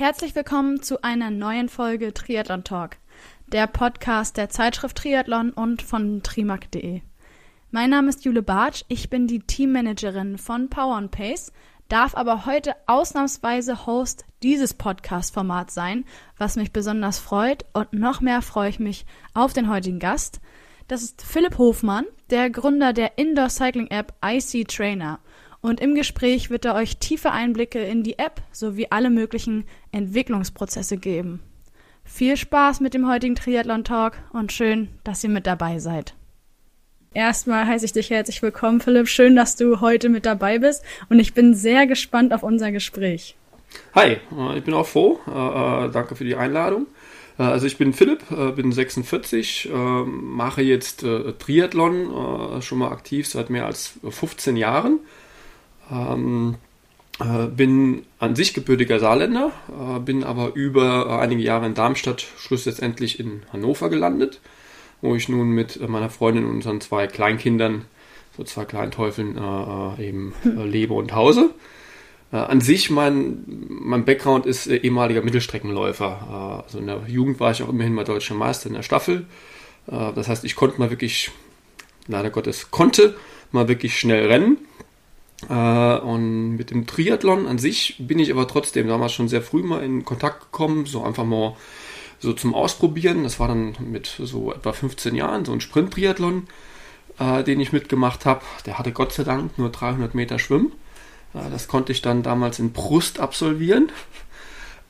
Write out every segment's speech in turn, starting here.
Herzlich willkommen zu einer neuen Folge Triathlon Talk, der Podcast der Zeitschrift Triathlon und von trimac.de. Mein Name ist Jule Bartsch, ich bin die Teammanagerin von Power Pace, darf aber heute ausnahmsweise Host dieses Podcast-Format sein, was mich besonders freut und noch mehr freue ich mich auf den heutigen Gast. Das ist Philipp Hofmann, der Gründer der Indoor Cycling App IC Trainer und im Gespräch wird er euch tiefe Einblicke in die App sowie alle möglichen Entwicklungsprozesse geben. Viel Spaß mit dem heutigen Triathlon Talk und schön, dass ihr mit dabei seid. Erstmal heiße ich dich herzlich willkommen, Philipp. Schön, dass du heute mit dabei bist und ich bin sehr gespannt auf unser Gespräch. Hi, äh, ich bin auch froh. Äh, äh, danke für die Einladung. Also ich bin Philipp, bin 46, mache jetzt Triathlon, schon mal aktiv seit mehr als 15 Jahren. Ähm, äh, bin an sich gebürtiger Saarländer, äh, bin aber über äh, einige Jahre in Darmstadt, schlussendlich in Hannover gelandet, wo ich nun mit meiner Freundin und unseren zwei Kleinkindern, so zwei kleinen Teufeln, äh, eben äh, lebe und hause. Äh, an sich, mein, mein Background ist ehemaliger Mittelstreckenläufer. also in der Jugend war ich auch immerhin mal deutscher Meister in der Staffel. das heißt, ich konnte mal wirklich, leider Gottes, konnte mal wirklich schnell rennen äh, und mit dem Triathlon an sich bin ich aber trotzdem damals schon sehr früh mal in Kontakt gekommen, so einfach mal so zum Ausprobieren. Das war dann mit so etwa 15 Jahren so ein Sprint-Triathlon, äh, den ich mitgemacht habe. Der hatte Gott sei Dank nur 300 Meter Schwimmen. Äh, das konnte ich dann damals in Brust absolvieren.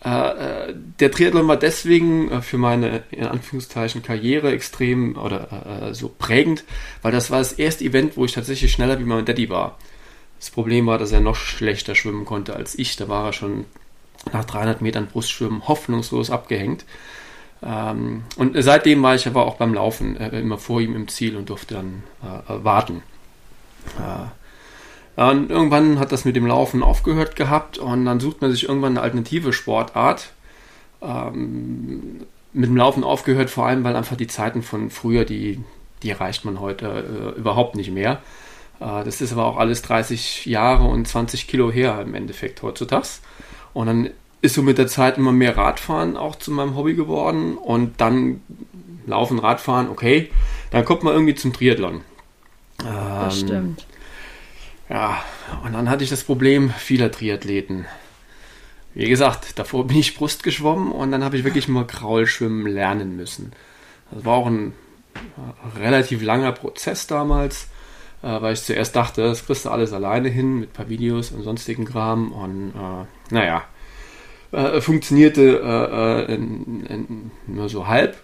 Äh, äh, der Triathlon war deswegen äh, für meine in Anführungszeichen Karriere extrem oder so prägend, weil das war das erste Event, wo ich tatsächlich schneller wie mein Daddy war. Das Problem war, dass er noch schlechter schwimmen konnte als ich. Da war er schon nach 300 Metern Brustschwimmen hoffnungslos abgehängt. Ähm, und seitdem war ich aber auch beim Laufen äh, immer vor ihm im Ziel und durfte dann äh, warten. Äh, und irgendwann hat das mit dem Laufen aufgehört gehabt und dann sucht man sich irgendwann eine alternative Sportart. Ähm, mit dem Laufen aufgehört, vor allem weil einfach die Zeiten von früher, die, die erreicht man heute äh, überhaupt nicht mehr. Äh, das ist aber auch alles 30 Jahre und 20 Kilo her im Endeffekt heutzutage. Und dann ist so mit der Zeit immer mehr Radfahren auch zu meinem Hobby geworden und dann Laufen, Radfahren, okay, dann kommt man irgendwie zum Triathlon. Das ähm, stimmt. Ja, und dann hatte ich das Problem vieler Triathleten. Wie gesagt, davor bin ich Brust geschwommen und dann habe ich wirklich mal Kraulschwimmen lernen müssen. Das war auch ein relativ langer Prozess damals äh, weil ich zuerst dachte, das kriegst du alles alleine hin mit ein paar Videos und sonstigen Kram und äh, naja, äh, funktionierte äh, äh, in, in, nur so halb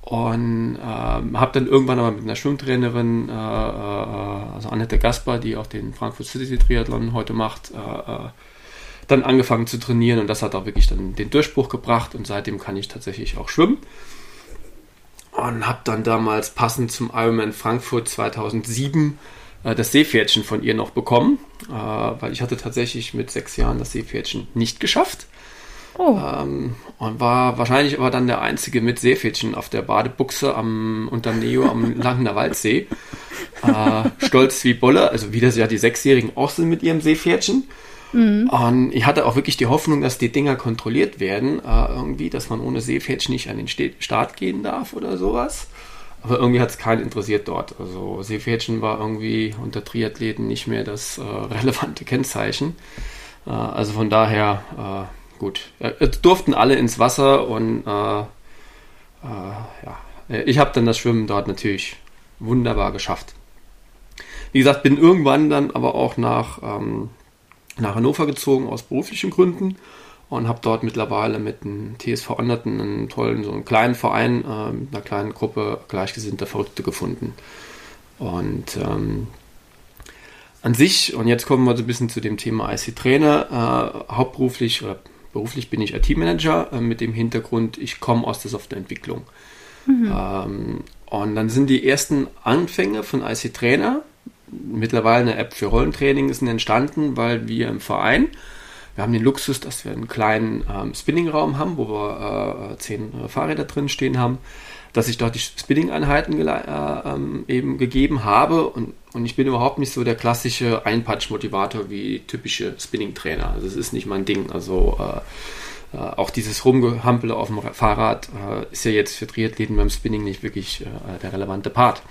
und ähm, habe dann irgendwann aber mit einer Schwimmtrainerin, äh, also Annette Gasper, die auch den Frankfurt City Triathlon heute macht, dann angefangen zu trainieren und das hat auch wirklich dann den Durchbruch gebracht und seitdem kann ich tatsächlich auch schwimmen und habe dann damals passend zum Ironman Frankfurt 2007 äh, das Seepferdchen von ihr noch bekommen, äh, weil ich hatte tatsächlich mit sechs Jahren das Seepferdchen nicht geschafft. Oh. Ähm, und war wahrscheinlich aber dann der einzige mit Seepferdchen auf der Badebuchse am unterm Neo am Langener Waldsee. Äh, stolz wie Bolle, also wie das ja die Sechsjährigen auch sind mit ihrem Seepferdchen. Mhm. Und ich hatte auch wirklich die Hoffnung, dass die Dinger kontrolliert werden, äh, irgendwie, dass man ohne Seepferdchen nicht an den Start gehen darf oder sowas. Aber irgendwie hat es keinen interessiert dort. Also Seepferdchen war irgendwie unter Triathleten nicht mehr das äh, relevante Kennzeichen. Äh, also von daher, äh, gut. Es durften alle ins Wasser und äh, äh, ja, ich habe dann das Schwimmen dort natürlich wunderbar geschafft. Wie gesagt, bin irgendwann dann aber auch nach ähm, nach Hannover gezogen aus beruflichen Gründen und habe dort mittlerweile mit dem TSV Anderten einen tollen, so einen kleinen Verein, äh, mit einer kleinen Gruppe gleichgesinnter Verrückte gefunden. Und ähm, an sich, und jetzt kommen wir so ein bisschen zu dem Thema IC-Trainer, äh, hauptberuflich oder beruflich bin ich IT-Manager äh, mit dem Hintergrund, ich komme aus der Softwareentwicklung. Mhm. Ähm, und dann sind die ersten Anfänge von IC-Trainer mittlerweile eine App für Rollentraining ist entstanden, weil wir im Verein, wir haben den Luxus, dass wir einen kleinen ähm, Spinningraum haben, wo wir äh, zehn äh, Fahrräder drin stehen haben, dass ich dort die Spinning-Einheiten äh, ähm, eben gegeben habe und, und ich bin überhaupt nicht so der klassische Einpatch-Motivator wie typische Spinning-Trainer. Also es ist nicht mein Ding. Also äh, auch dieses Rumgehampel auf dem Fahrrad äh, ist ja jetzt für Triathleten beim Spinning nicht wirklich äh, der relevante Part.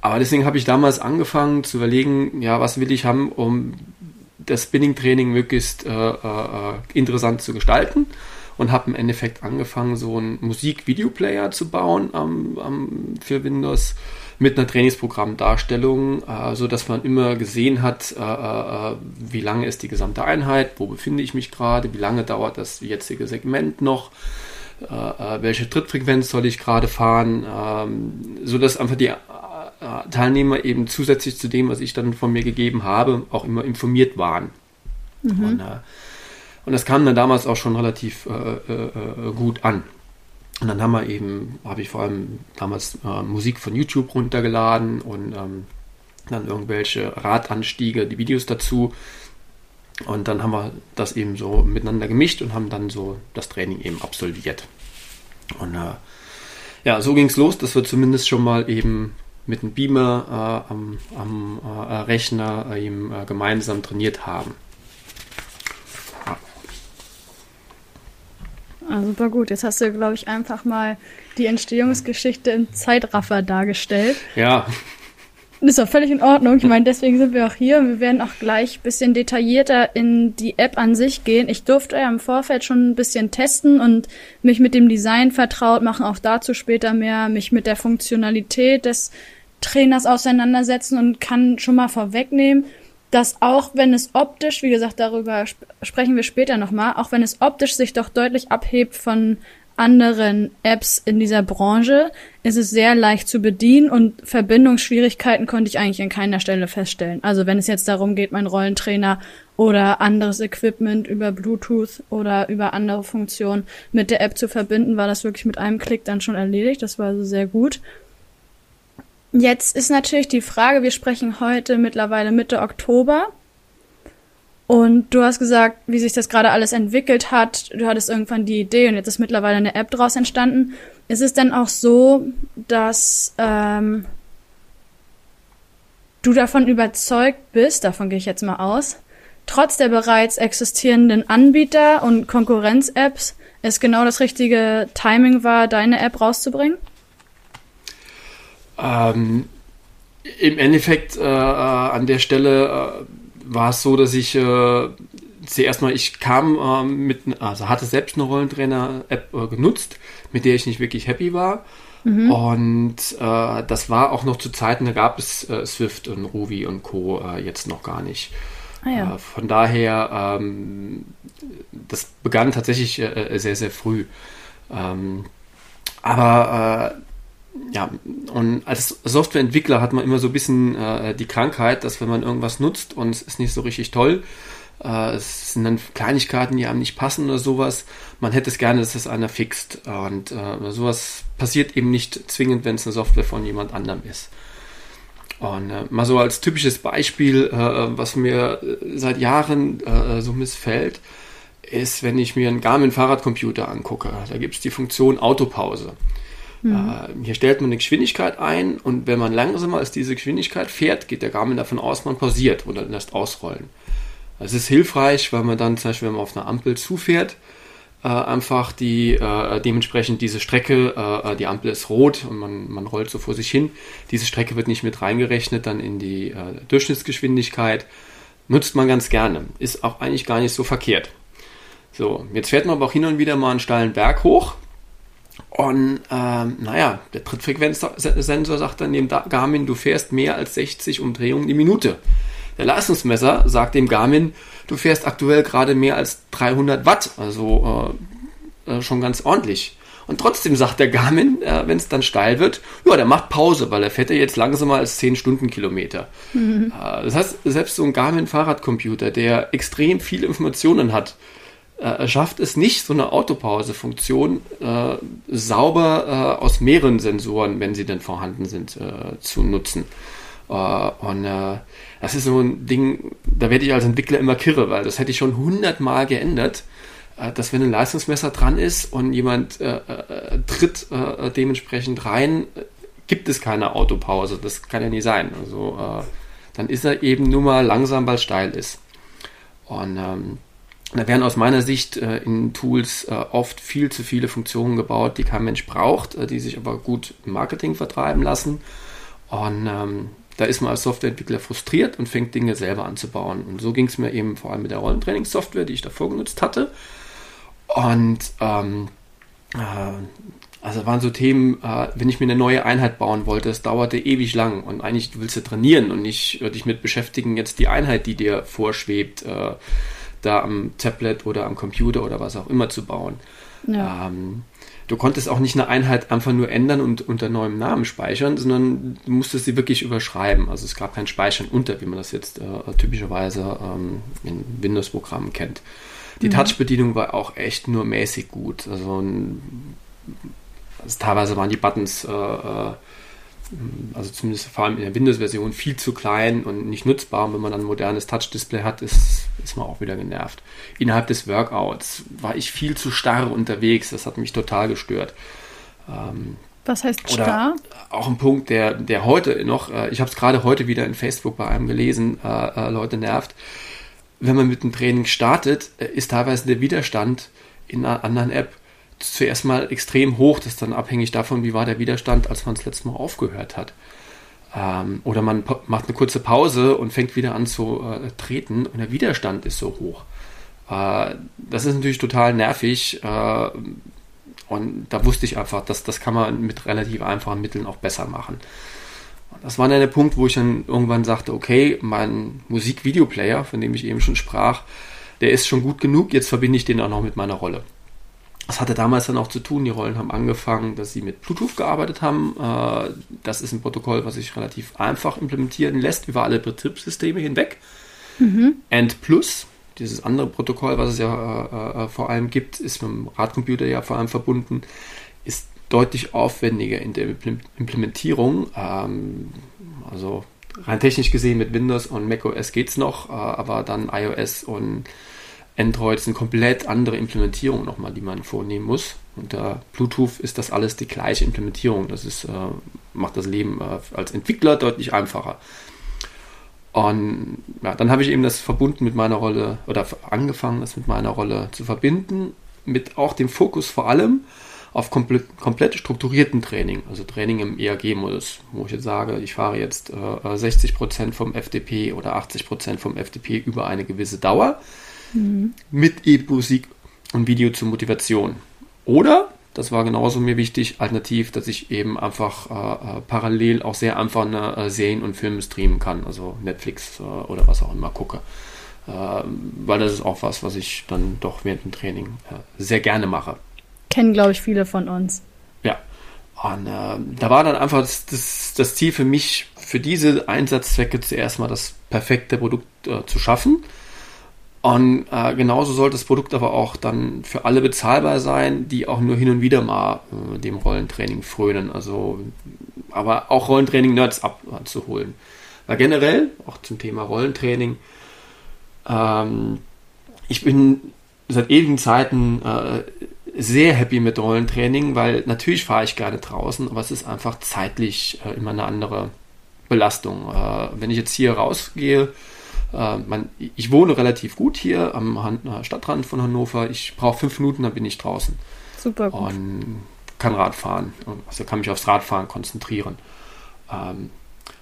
Aber deswegen habe ich damals angefangen zu überlegen, ja, was will ich haben, um das Spinning-Training möglichst äh, äh, interessant zu gestalten. Und habe im Endeffekt angefangen, so einen Musik-Video-Player zu bauen ähm, ähm, für Windows mit einer Trainingsprogrammdarstellung, äh, so man immer gesehen hat, äh, äh, wie lange ist die gesamte Einheit, wo befinde ich mich gerade, wie lange dauert das jetzige Segment noch, äh, äh, welche Trittfrequenz soll ich gerade fahren, ähm, so dass einfach die Teilnehmer eben zusätzlich zu dem, was ich dann von mir gegeben habe, auch immer informiert waren. Mhm. Und, äh, und, das kam dann damals auch schon relativ äh, äh, gut an. Und dann haben wir eben, habe ich vor allem damals äh, Musik von YouTube runtergeladen und ähm, dann irgendwelche Radanstiege, die Videos dazu. Und dann haben wir das eben so miteinander gemischt und haben dann so das Training eben absolviert. Und äh, ja, so ging es los, dass wir zumindest schon mal eben mit einem Beamer äh, am, am äh, Rechner äh, eben, äh, gemeinsam trainiert haben. Ah, super gut. Jetzt hast du, glaube ich, einfach mal die Entstehungsgeschichte im Zeitraffer dargestellt. Ja. Das ist auch völlig in Ordnung. Ich meine, deswegen sind wir auch hier. Wir werden auch gleich ein bisschen detaillierter in die App an sich gehen. Ich durfte ja im Vorfeld schon ein bisschen testen und mich mit dem Design vertraut machen. Auch dazu später mehr. Mich mit der Funktionalität des Trainers auseinandersetzen und kann schon mal vorwegnehmen, dass auch wenn es optisch, wie gesagt, darüber sp sprechen wir später nochmal, auch wenn es optisch sich doch deutlich abhebt von anderen Apps in dieser Branche, ist es sehr leicht zu bedienen und Verbindungsschwierigkeiten konnte ich eigentlich an keiner Stelle feststellen. Also wenn es jetzt darum geht, mein Rollentrainer oder anderes Equipment über Bluetooth oder über andere Funktionen mit der App zu verbinden, war das wirklich mit einem Klick dann schon erledigt. Das war also sehr gut. Jetzt ist natürlich die Frage, wir sprechen heute mittlerweile Mitte Oktober. Und du hast gesagt, wie sich das gerade alles entwickelt hat. Du hattest irgendwann die Idee und jetzt ist mittlerweile eine App daraus entstanden. Ist es denn auch so, dass ähm, du davon überzeugt bist, davon gehe ich jetzt mal aus, trotz der bereits existierenden Anbieter und Konkurrenz-Apps es genau das richtige Timing war, deine App rauszubringen? Ähm, Im Endeffekt äh, äh, an der Stelle äh, war es so, dass ich äh, zuerst mal, ich kam äh, mit, also hatte selbst eine Rollentrainer-App äh, genutzt, mit der ich nicht wirklich happy war. Mhm. Und das war auch noch zu Zeiten, da gab es Swift und Ruby und Co. Jetzt noch gar nicht. Ah, ja. von daher, ähm, das begann tatsächlich sehr, sehr früh. Ähm, aber ja, und als Softwareentwickler hat man immer so ein bisschen äh, die Krankheit, dass wenn man irgendwas nutzt und es ist nicht so richtig toll, äh, es sind dann Kleinigkeiten, die einem nicht passen oder sowas, man hätte es gerne, dass das einer fixt. Und äh, sowas passiert eben nicht zwingend, wenn es eine Software von jemand anderem ist. Und äh, mal so als typisches Beispiel, äh, was mir seit Jahren äh, so missfällt, ist, wenn ich mir einen Garmin Fahrradcomputer angucke. Da gibt es die Funktion Autopause. Mhm. Äh, hier stellt man eine Geschwindigkeit ein und wenn man langsamer als diese Geschwindigkeit fährt, geht der Garmin davon aus, man pausiert oder lässt ausrollen. Das ist hilfreich, weil man dann zum Beispiel, wenn man auf einer Ampel zufährt, äh, einfach die äh, dementsprechend diese Strecke, die Ampel ist rot und man, man rollt so vor sich hin. Diese Strecke wird nicht mit reingerechnet dann in die Durchschnittsgeschwindigkeit. Nutzt man ganz gerne. Ist auch eigentlich gar nicht so verkehrt. So, jetzt fährt man aber auch hin und wieder mal einen steilen Berg hoch und ähm, naja, der Trittfrequenzsensor sagt dann dem Garmin, du fährst mehr als 60 Umdrehungen die Minute. Der Leistungsmesser sagt dem Garmin, du fährst aktuell gerade mehr als 300 Watt, also äh, äh, schon ganz ordentlich. Und trotzdem sagt der Garmin, äh, wenn es dann steil wird, ja, der macht Pause, weil er fährt ja jetzt langsamer als 10 Stundenkilometer. Mhm. Äh, das heißt, selbst so ein Garmin-Fahrradcomputer, der extrem viele Informationen hat, äh, schafft es nicht, so eine Autopause-Funktion äh, sauber äh, aus mehreren Sensoren, wenn sie denn vorhanden sind, äh, zu nutzen. Äh, und äh, das ist so ein Ding, da werde ich als Entwickler immer kirre, weil das hätte ich schon hundertmal geändert, dass wenn ein Leistungsmesser dran ist und jemand tritt dementsprechend rein, gibt es keine Autopause. Das kann ja nie sein. Also dann ist er eben nur mal langsam, weil es steil ist. Und ähm, Da werden aus meiner Sicht äh, in Tools äh, oft viel zu viele Funktionen gebaut, die kein Mensch braucht, äh, die sich aber gut im Marketing vertreiben lassen. Und ähm, da ist man als Softwareentwickler frustriert und fängt Dinge selber anzubauen. Und so ging es mir eben vor allem mit der Rollentrainingssoftware, die ich davor genutzt hatte. Und ähm, äh, also waren so Themen, äh, wenn ich mir eine neue Einheit bauen wollte, es dauerte ewig lang und eigentlich willst du trainieren und nicht äh, dich mit beschäftigen, jetzt die Einheit, die dir vorschwebt, da am Tablet oder am Computer oder was auch immer zu bauen. Ja. Ähm, du konntest auch nicht eine Einheit einfach nur ändern und unter neuem Namen speichern, sondern du musstest sie wirklich überschreiben. Also es gab kein Speichern unter, wie man das jetzt äh, typischerweise ähm, in Windows-Programmen kennt. Die mhm. Touch-Bedienung war auch echt nur mäßig gut. Also, also teilweise waren die Buttons äh, äh also zumindest vor allem in der Windows-Version, viel zu klein und nicht nutzbar. Und wenn man dann ein modernes Touch-Display hat, ist, ist man auch wieder genervt. Innerhalb des Workouts war ich viel zu starr unterwegs. Das hat mich total gestört. Ähm, Was heißt starr? Auch ein Punkt, der, der heute noch, äh, ich habe es gerade heute wieder in Facebook bei einem gelesen, äh, äh, Leute nervt. Wenn man mit dem Training startet, äh, ist teilweise der Widerstand in einer anderen App zuerst mal extrem hoch. Das ist dann abhängig davon, wie war der Widerstand, als man das letzte Mal aufgehört hat. Ähm, oder man macht eine kurze Pause und fängt wieder an zu äh, treten und der Widerstand ist so hoch. Äh, das ist natürlich total nervig. Äh, und da wusste ich einfach, dass das kann man mit relativ einfachen Mitteln auch besser machen. Und das war dann der Punkt, wo ich dann irgendwann sagte, okay, mein Musikvideoplayer, von dem ich eben schon sprach, der ist schon gut genug, jetzt verbinde ich den auch noch mit meiner Rolle. Das hatte damals dann auch zu tun, die Rollen haben angefangen, dass sie mit Bluetooth gearbeitet haben. Äh, das ist ein Protokoll, was sich relativ einfach implementieren lässt über alle Betriebssysteme hinweg. Mhm. And Plus, dieses andere Protokoll, was es ja äh, äh, vor allem gibt, ist mit dem Radcomputer ja vor allem verbunden, ist deutlich aufwendiger in der Implementierung. Ähm, also rein technisch gesehen mit Windows und macOS geht es noch, aber dann iOS und Android sind komplett andere Implementierungen nochmal, die man vornehmen muss. Unter Bluetooth ist das alles die gleiche Implementierung. Das ist, äh, macht das Leben äh, als Entwickler deutlich einfacher. Und ja, dann habe ich eben das verbunden mit meiner Rolle oder angefangen, das mit meiner Rolle zu verbinden, mit auch dem Fokus vor allem auf komplett, komplett strukturierten Training, also Training im ERG-Modus, wo ich jetzt sage, ich fahre jetzt äh, 60% vom FDP oder 80% vom FDP über eine gewisse Dauer mhm. mit E-Musik und Video zur Motivation. Oder, das war genauso mir wichtig, alternativ, dass ich eben einfach äh, äh parallel auch sehr einfach eine, äh, Serien und Filme streamen kann, also Netflix äh, oder was auch immer gucke. Äh, weil das ist auch was, was ich dann doch während dem Training äh, sehr gerne mache. Kennen, glaube ich, viele von uns. Ja. Und da war dann einfach das, das, das, Ziel für mich, für diese Einsatzzwecke zuerst mal das perfekte Produkt zu schaffen und äh, genauso sollte das Produkt aber auch dann für alle bezahlbar sein, die auch nur hin und wieder mal äh, dem Rollentraining frönen. Also, aber auch Rollentraining-Nerds abzuholen. Weil generell, auch zum Thema Rollentraining, ähm, ich bin seit ewigen Zeiten äh, sehr happy mit Rollentraining, weil natürlich fahre ich gerne draußen, aber es ist einfach zeitlich äh, immer eine andere Belastung. Äh, wenn ich jetzt hier rausgehe, äh, man, ich wohne relativ gut hier am Han äh, Stadtrand von Hannover. Ich brauche fünf Minuten, dann bin ich draußen. Super gut. Und kann Rad fahren. Also kann mich aufs Radfahren konzentrieren. Ähm,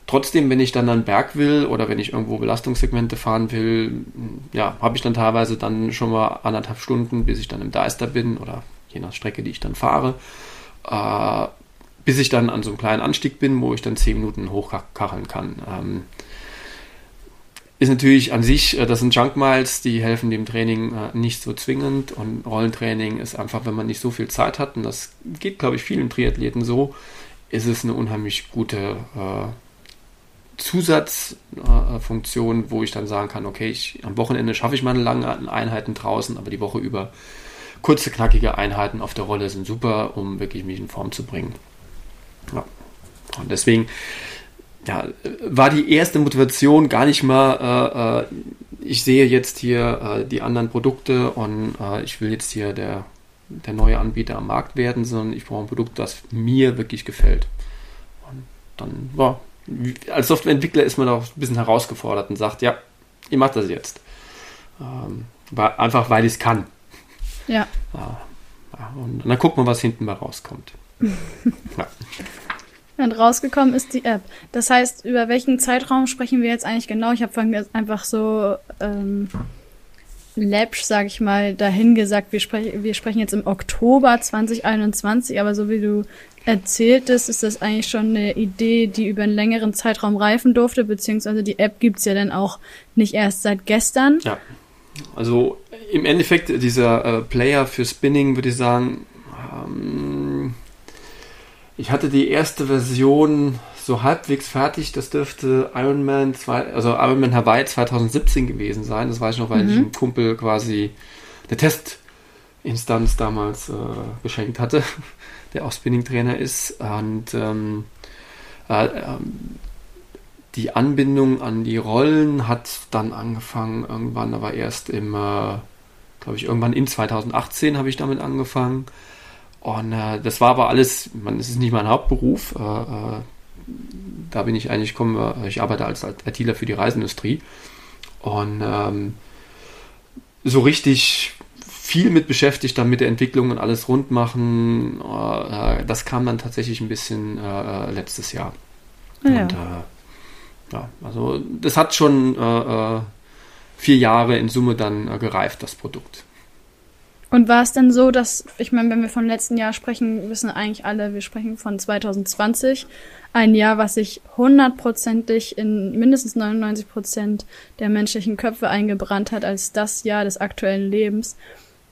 trotzdem, wenn ich dann einen Berg will oder wenn ich irgendwo Belastungssegmente fahren will, ja, habe ich dann teilweise dann schon mal anderthalb Stunden, bis ich dann im Deister bin oder je nach Strecke, die ich dann fahre, äh, bis ich dann an so einem kleinen Anstieg bin, wo ich dann zehn Minuten hochkacheln kann. Ähm, ist natürlich an sich, äh, das sind Junk Miles, die helfen dem Training äh, nicht so zwingend und Rollentraining ist einfach, wenn man nicht so viel Zeit hat und das geht, glaube ich, vielen Triathleten so, ist es eine unheimlich gute äh, Zusatzfunktion, wo ich dann sagen kann, okay, ich, am Wochenende schaffe ich meine langen Einheiten draußen, aber die Woche über kurze, knackige Einheiten auf der Rolle sind super, um wirklich mich in Form zu bringen. Ja. Und deswegen ja, war die erste Motivation gar nicht mal, äh, äh, ich sehe jetzt hier äh, die anderen Produkte und äh, ich will jetzt hier der, der neue Anbieter am Markt werden, sondern ich brauche ein Produkt, das mir wirklich gefällt. Und dann, ja, als Softwareentwickler ist man auch ein bisschen herausgefordert und sagt, ja, ihr macht das jetzt. Ähm, einfach weil ich es kann. Ja. ja. Und dann guckt man, was hinten mal rauskommt. ja. Und rausgekommen ist die App. Das heißt, über welchen Zeitraum sprechen wir jetzt eigentlich genau? Ich habe vorhin einfach so ähm, läppsch, sag ich mal, dahin gesagt, wir, sprech, wir sprechen jetzt im Oktober 2021, aber so wie du erzähltest, ist das eigentlich schon eine Idee, die über einen längeren Zeitraum reifen durfte, beziehungsweise die App gibt's ja dann auch nicht erst seit gestern. Ja. Also im Endeffekt, dieser äh, Player für Spinning, würde ich sagen, ich hatte die erste Version so halbwegs fertig. Das dürfte Ironman 2, also Ironman Hawaii 2017 gewesen sein. Das weiß ich noch, weil mhm. ich einem Kumpel quasi eine Testinstanz damals äh, geschenkt hatte, der auch Spinning-Trainer ist. Und ähm, äh, ähm, die Anbindung an die Rollen hat dann angefangen irgendwann, aber erst im, äh, glaube ich, irgendwann in 2018 habe ich damit angefangen. Und äh, das war aber alles, man, es ist nicht mein Hauptberuf. Äh, äh da bin ich eigentlich, komme, ich arbeite als ITler für die Reiseindustrie. Und ähm, so richtig viel mit beschäftigt, dann mit der Entwicklung und alles rund machen. Äh, das kam dann tatsächlich ein bisschen äh, letztes Jahr. Ja. Und ja, also das hat schon äh, äh, vier Jahre in Summe dann äh, gereift, das Produkt. Und war es denn so, dass, ich meine, wenn wir von letzten Jahr sprechen, wissen eigentlich alle, wir sprechen von 2020, ein Jahr, was sich hundertprozentig in mindestens 99 Prozent der menschlichen Köpfe eingebrannt hat als das Jahr des aktuellen Lebens.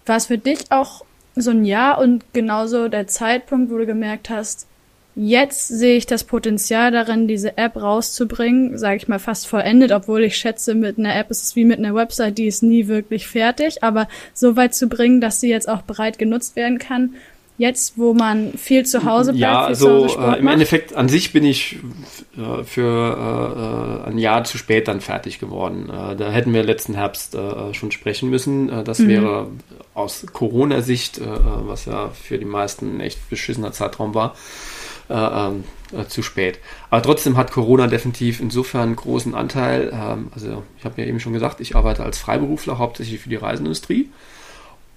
War es für dich auch so ein Jahr und genauso der Zeitpunkt, wo du gemerkt hast, Jetzt sehe ich das Potenzial darin, diese App rauszubringen, sage ich mal fast vollendet, obwohl ich schätze, mit einer App ist es wie mit einer Website, die ist nie wirklich fertig, aber so weit zu bringen, dass sie jetzt auch bereit genutzt werden kann. Jetzt, wo man viel zu Hause bleibt, ja, also äh, im Endeffekt an sich bin ich äh, für äh, ein Jahr zu spät dann fertig geworden. Äh, da hätten wir letzten Herbst äh, schon sprechen müssen. Äh, das mhm. wäre aus Corona-Sicht, was ja für die meisten ein echt beschissener Zeitraum war, äh, äh, zu spät. Aber trotzdem hat Corona definitiv insofern einen großen Anteil. Ähm, also ich habe ja eben schon gesagt, ich arbeite als Freiberufler hauptsächlich für die Reiseindustrie.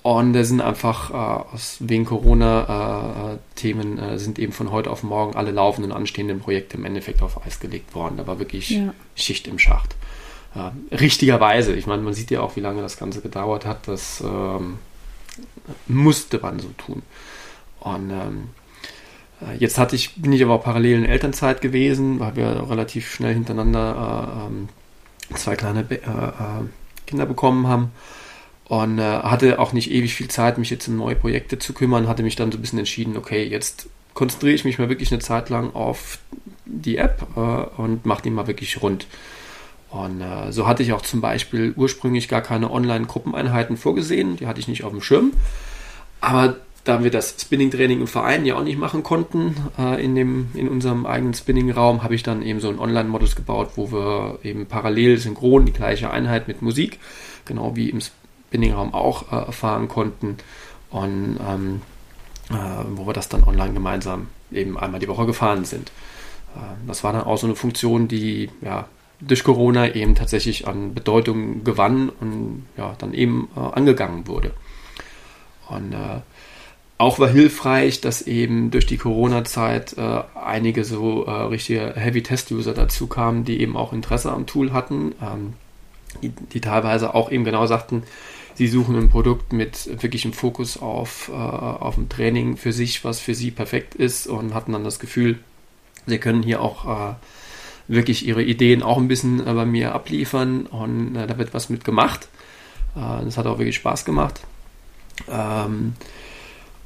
Und da sind einfach äh, aus, wegen Corona-Themen äh, äh, sind eben von heute auf morgen alle laufenden, anstehenden Projekte im Endeffekt auf Eis gelegt worden. Da war wirklich ja. Schicht im Schacht. Äh, richtigerweise, ich meine, man sieht ja auch, wie lange das Ganze gedauert hat. Das ähm, musste man so tun. Und ähm, äh, jetzt hatte ich, bin ich aber parallel in Elternzeit gewesen, weil wir relativ schnell hintereinander äh, ähm, zwei kleine äh, äh, Kinder bekommen haben und äh, hatte auch nicht ewig viel Zeit, mich jetzt um neue Projekte zu kümmern, hatte mich dann so ein bisschen entschieden, okay, jetzt konzentriere ich mich mal wirklich eine Zeit lang auf die App äh, und mache die mal wirklich rund. Und äh, so hatte ich auch zum Beispiel ursprünglich gar keine Online-Gruppeneinheiten vorgesehen, die hatte ich nicht auf dem Schirm. Aber da wir das Spinning-Training im Verein ja auch nicht machen konnten, äh, in, dem, in unserem eigenen Spinning-Raum, habe ich dann eben so einen Online-Modus gebaut, wo wir eben parallel synchron die gleiche Einheit mit Musik, genau wie im Spinning-Raum auch, äh, erfahren konnten. Und ähm, äh, wo wir das dann online gemeinsam eben einmal die Woche gefahren sind. Äh, das war dann auch so eine Funktion, die ja durch Corona eben tatsächlich an Bedeutung gewann und ja dann eben äh, angegangen wurde. Und äh, auch war hilfreich, dass eben durch die Corona-Zeit äh, einige so äh, richtige Heavy-Test-User dazu kamen, die eben auch Interesse am Tool hatten, ähm, die, die, teilweise auch eben genau sagten, sie suchen ein Produkt mit wirklichem Fokus auf, äh, auf dem Training für sich, was für sie perfekt ist und hatten dann das Gefühl, sie können hier auch äh, wirklich ihre Ideen auch ein bisschen äh, bei mir abliefern und äh, da wird was mit gemacht. das hat auch wirklich Spaß gemacht. Ähm,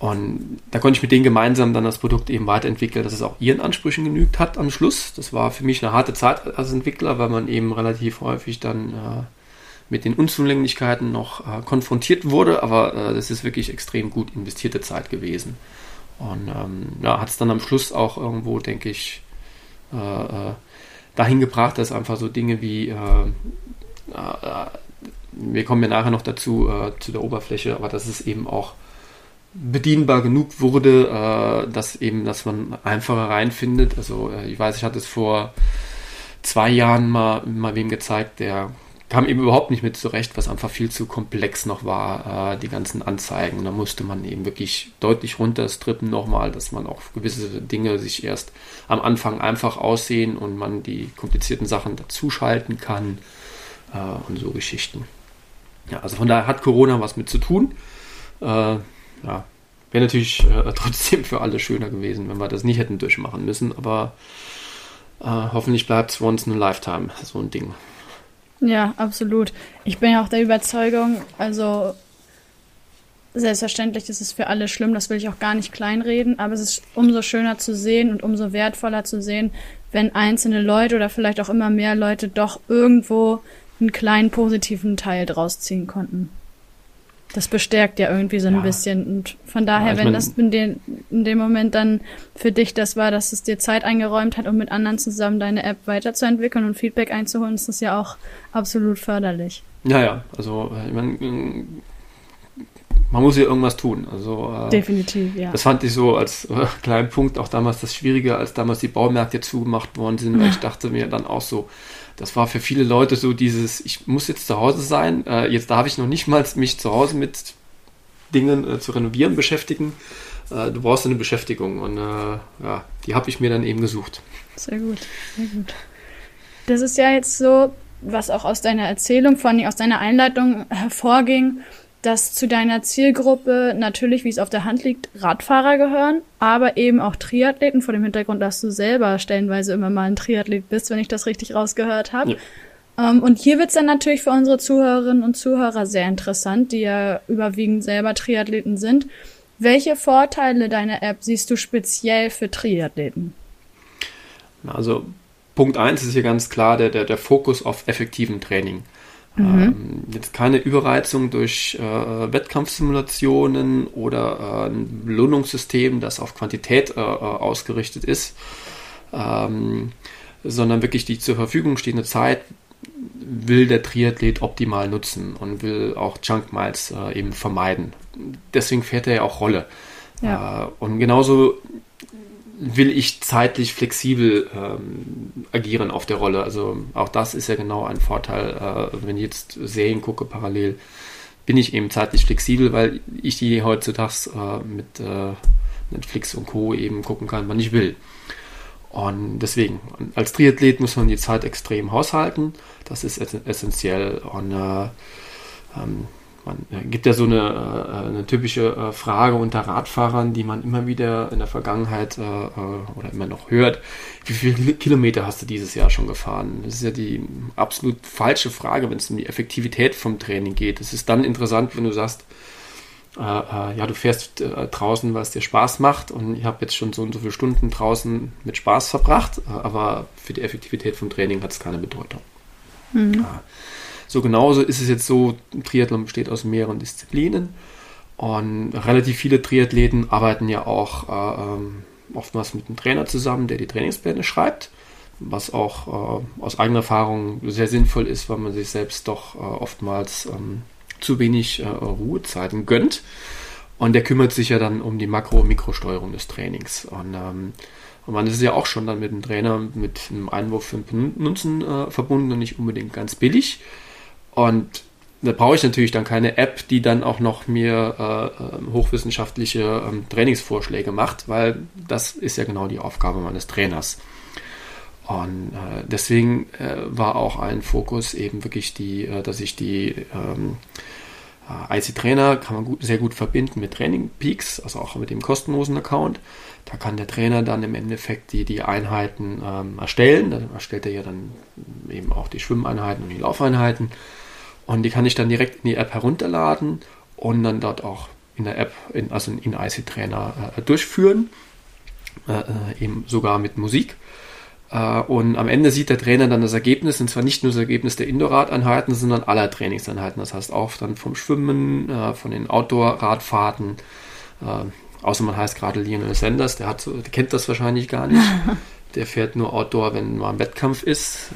und da konnte ich mit denen gemeinsam dann das Produkt eben weiterentwickeln, dass es auch ihren Ansprüchen genügt hat am Schluss. Das war für mich eine harte Zeit als Entwickler, weil man eben relativ häufig dann äh, mit den Unzulänglichkeiten noch äh, konfrontiert wurde, aber äh, das ist wirklich extrem gut investierte Zeit gewesen. Und ähm, ja, hat es dann am Schluss auch irgendwo, denke ich, äh, äh, dahin gebracht, dass einfach so Dinge wie, äh, wir kommen ja nachher noch dazu, zu der Oberfläche, aber dass es eben auch bedienbar genug wurde, äh, dass eben, dass man einfacher reinfindet. Also äh, ich weiß, ich hatte es vor zwei Jahren mal, mal wem gezeigt, der kam eben überhaupt nicht mit zurecht, was einfach viel zu komplex noch war, äh, die ganzen Anzeigen. Da musste man eben wirklich deutlich runterstrippen nochmal, dass man auch gewisse Dinge sich erst am Anfang einfach aussehen und man die komplizierten Sachen dazuschalten kann äh, und so Geschichten. Ja, also von daher hat Corona was mit zu tun. Ja, wäre natürlich äh, trotzdem für alle schöner gewesen, wenn wir das nicht hätten durchmachen müssen, aber äh, hoffentlich bleibt es once in a lifetime so ein Ding. Ja, absolut. Ich bin ja auch der Überzeugung, also selbstverständlich ist es für alle schlimm, das will ich auch gar nicht kleinreden, aber es ist umso schöner zu sehen und umso wertvoller zu sehen, wenn einzelne Leute oder vielleicht auch immer mehr Leute doch irgendwo einen kleinen positiven Teil draus ziehen konnten. Das bestärkt ja irgendwie so ein ja. bisschen. Und von daher, ja, wenn das in, den, in dem Moment dann für dich das war, dass es dir Zeit eingeräumt hat, um mit anderen zusammen deine App weiterzuentwickeln und Feedback einzuholen, ist das ja auch absolut förderlich. Ja, ja, also ich meine, man muss ja irgendwas tun. Also, äh, Definitiv, ja. Das fand ich so als äh, kleinen Punkt auch damals das Schwierige, als damals die Baumärkte zugemacht worden sind, weil ich dachte mir dann auch so, das war für viele Leute so dieses, ich muss jetzt zu Hause sein, äh, jetzt darf ich noch nicht mal mich zu Hause mit Dingen äh, zu renovieren beschäftigen. Äh, du brauchst eine Beschäftigung und äh, ja, die habe ich mir dann eben gesucht. Sehr gut, sehr gut. Das ist ja jetzt so, was auch aus deiner Erzählung, vor allem aus deiner Einleitung hervorging, dass zu deiner Zielgruppe natürlich, wie es auf der Hand liegt, Radfahrer gehören, aber eben auch Triathleten, vor dem Hintergrund, dass du selber stellenweise immer mal ein Triathlet bist, wenn ich das richtig rausgehört habe. Ja. Um, ähm, und hier wird's dann natürlich für unsere Zuhörerinnen und Zuhörer sehr interessant, die ja überwiegend selber Triathleten sind. Welche Vorteile deiner App siehst du speziell für Triathleten? Also Punkt eins ist hier ganz klar der, der, der Fokus auf effektiven Training. Mhm. Ähm, jetzt keine Überreizung durch äh, Wettkampfsimulationen oder äh, ein Belohnungssystem, das auf Quantität äh, äh, ausgerichtet ist, ähm, sondern wirklich die zur Verfügung stehende Zeit will der Triathlet optimal nutzen und will auch Junk Miles äh, eben vermeiden. Deswegen fährt er ja auch Rolle. Ja. Äh, und genauso will ich zeitlich flexibel ähm, agieren auf der Rolle. Also auch das ist ja genau ein Vorteil. Äh, wenn ich jetzt Serien gucke parallel, bin ich eben zeitlich flexibel, weil ich die heutzutage äh, mit äh, Netflix und Co. eben gucken kann, wann ich will. Und deswegen, als Triathlet muss man die Zeit extrem haushalten. Das ist essentiell. Und äh, ähm, man äh, gibt ja so eine, äh, eine typische äh, Frage unter Radfahrern, die man immer wieder in der Vergangenheit oder immer noch hört. Wie viele Kilometer hast du dieses Jahr schon gefahren? Das ist ja die absolut falsche Frage, wenn es um die Effektivität vom Training geht. Es ist dann interessant, wenn du sagst, ja, du fährst äh, draußen, weil es dir Spaß macht und ich habe jetzt schon so und so viele Stunden draußen mit Spaß verbracht, aber für die Effektivität vom Training hat es keine Bedeutung. Mhm. Ja. So genauso ist es jetzt so, Triathlon besteht aus mehreren Disziplinen und relativ viele Triathleten arbeiten ja auch äh, ähm, oftmals mit einem Trainer zusammen, der die Trainingspläne schreibt, was auch äh, aus eigener Erfahrung sehr sinnvoll ist, weil man sich selbst doch äh, oftmals ähm, zu wenig äh, Ruhezeiten gönnt. Und der kümmert sich ja dann um die Makro- und Mikrosteuerung des Trainings. Und, ähm, und man ist ja auch schon dann mit dem Trainer mit einem Einwurf für einen Nutzen äh, verbunden und nicht unbedingt ganz billig. Und da brauche ich natürlich dann keine App, die dann auch noch mir äh, ähm, hochwissenschaftliche ähm, Trainingsvorschläge macht, weil das ist ja genau die Aufgabe meines Trainers. Und äh, deswegen äh, war auch ein Fokus eben wirklich die, äh, dass ich die ähm, äh, IC Trainer kann man gut, sehr gut verbinden mit Training Peaks, also auch mit dem kostenlosen Account. Da kann der Trainer dann im Endeffekt die, die Einheiten ähm, erstellen. Da erstellt er ja dann eben auch die Schwimmeinheiten und die Laufeinheiten. Und die kann ich dann direkt in die App herunterladen und dann dort auch in der App, in, also in IC Trainer äh, durchführen. Äh, äh, eben sogar mit Musik. Äh, und am Ende sieht der Trainer dann das Ergebnis, und zwar nicht nur das Ergebnis der Indoor-Radeinheiten, sondern aller Trainingseinheiten. Das heißt auch dann vom Schwimmen, äh, von den Outdoor-Radfahrten. Außer man heißt gerade Lionel Sanders, der, hat so, der kennt das wahrscheinlich gar nicht. der fährt nur Outdoor, wenn mal ein Wettkampf ist.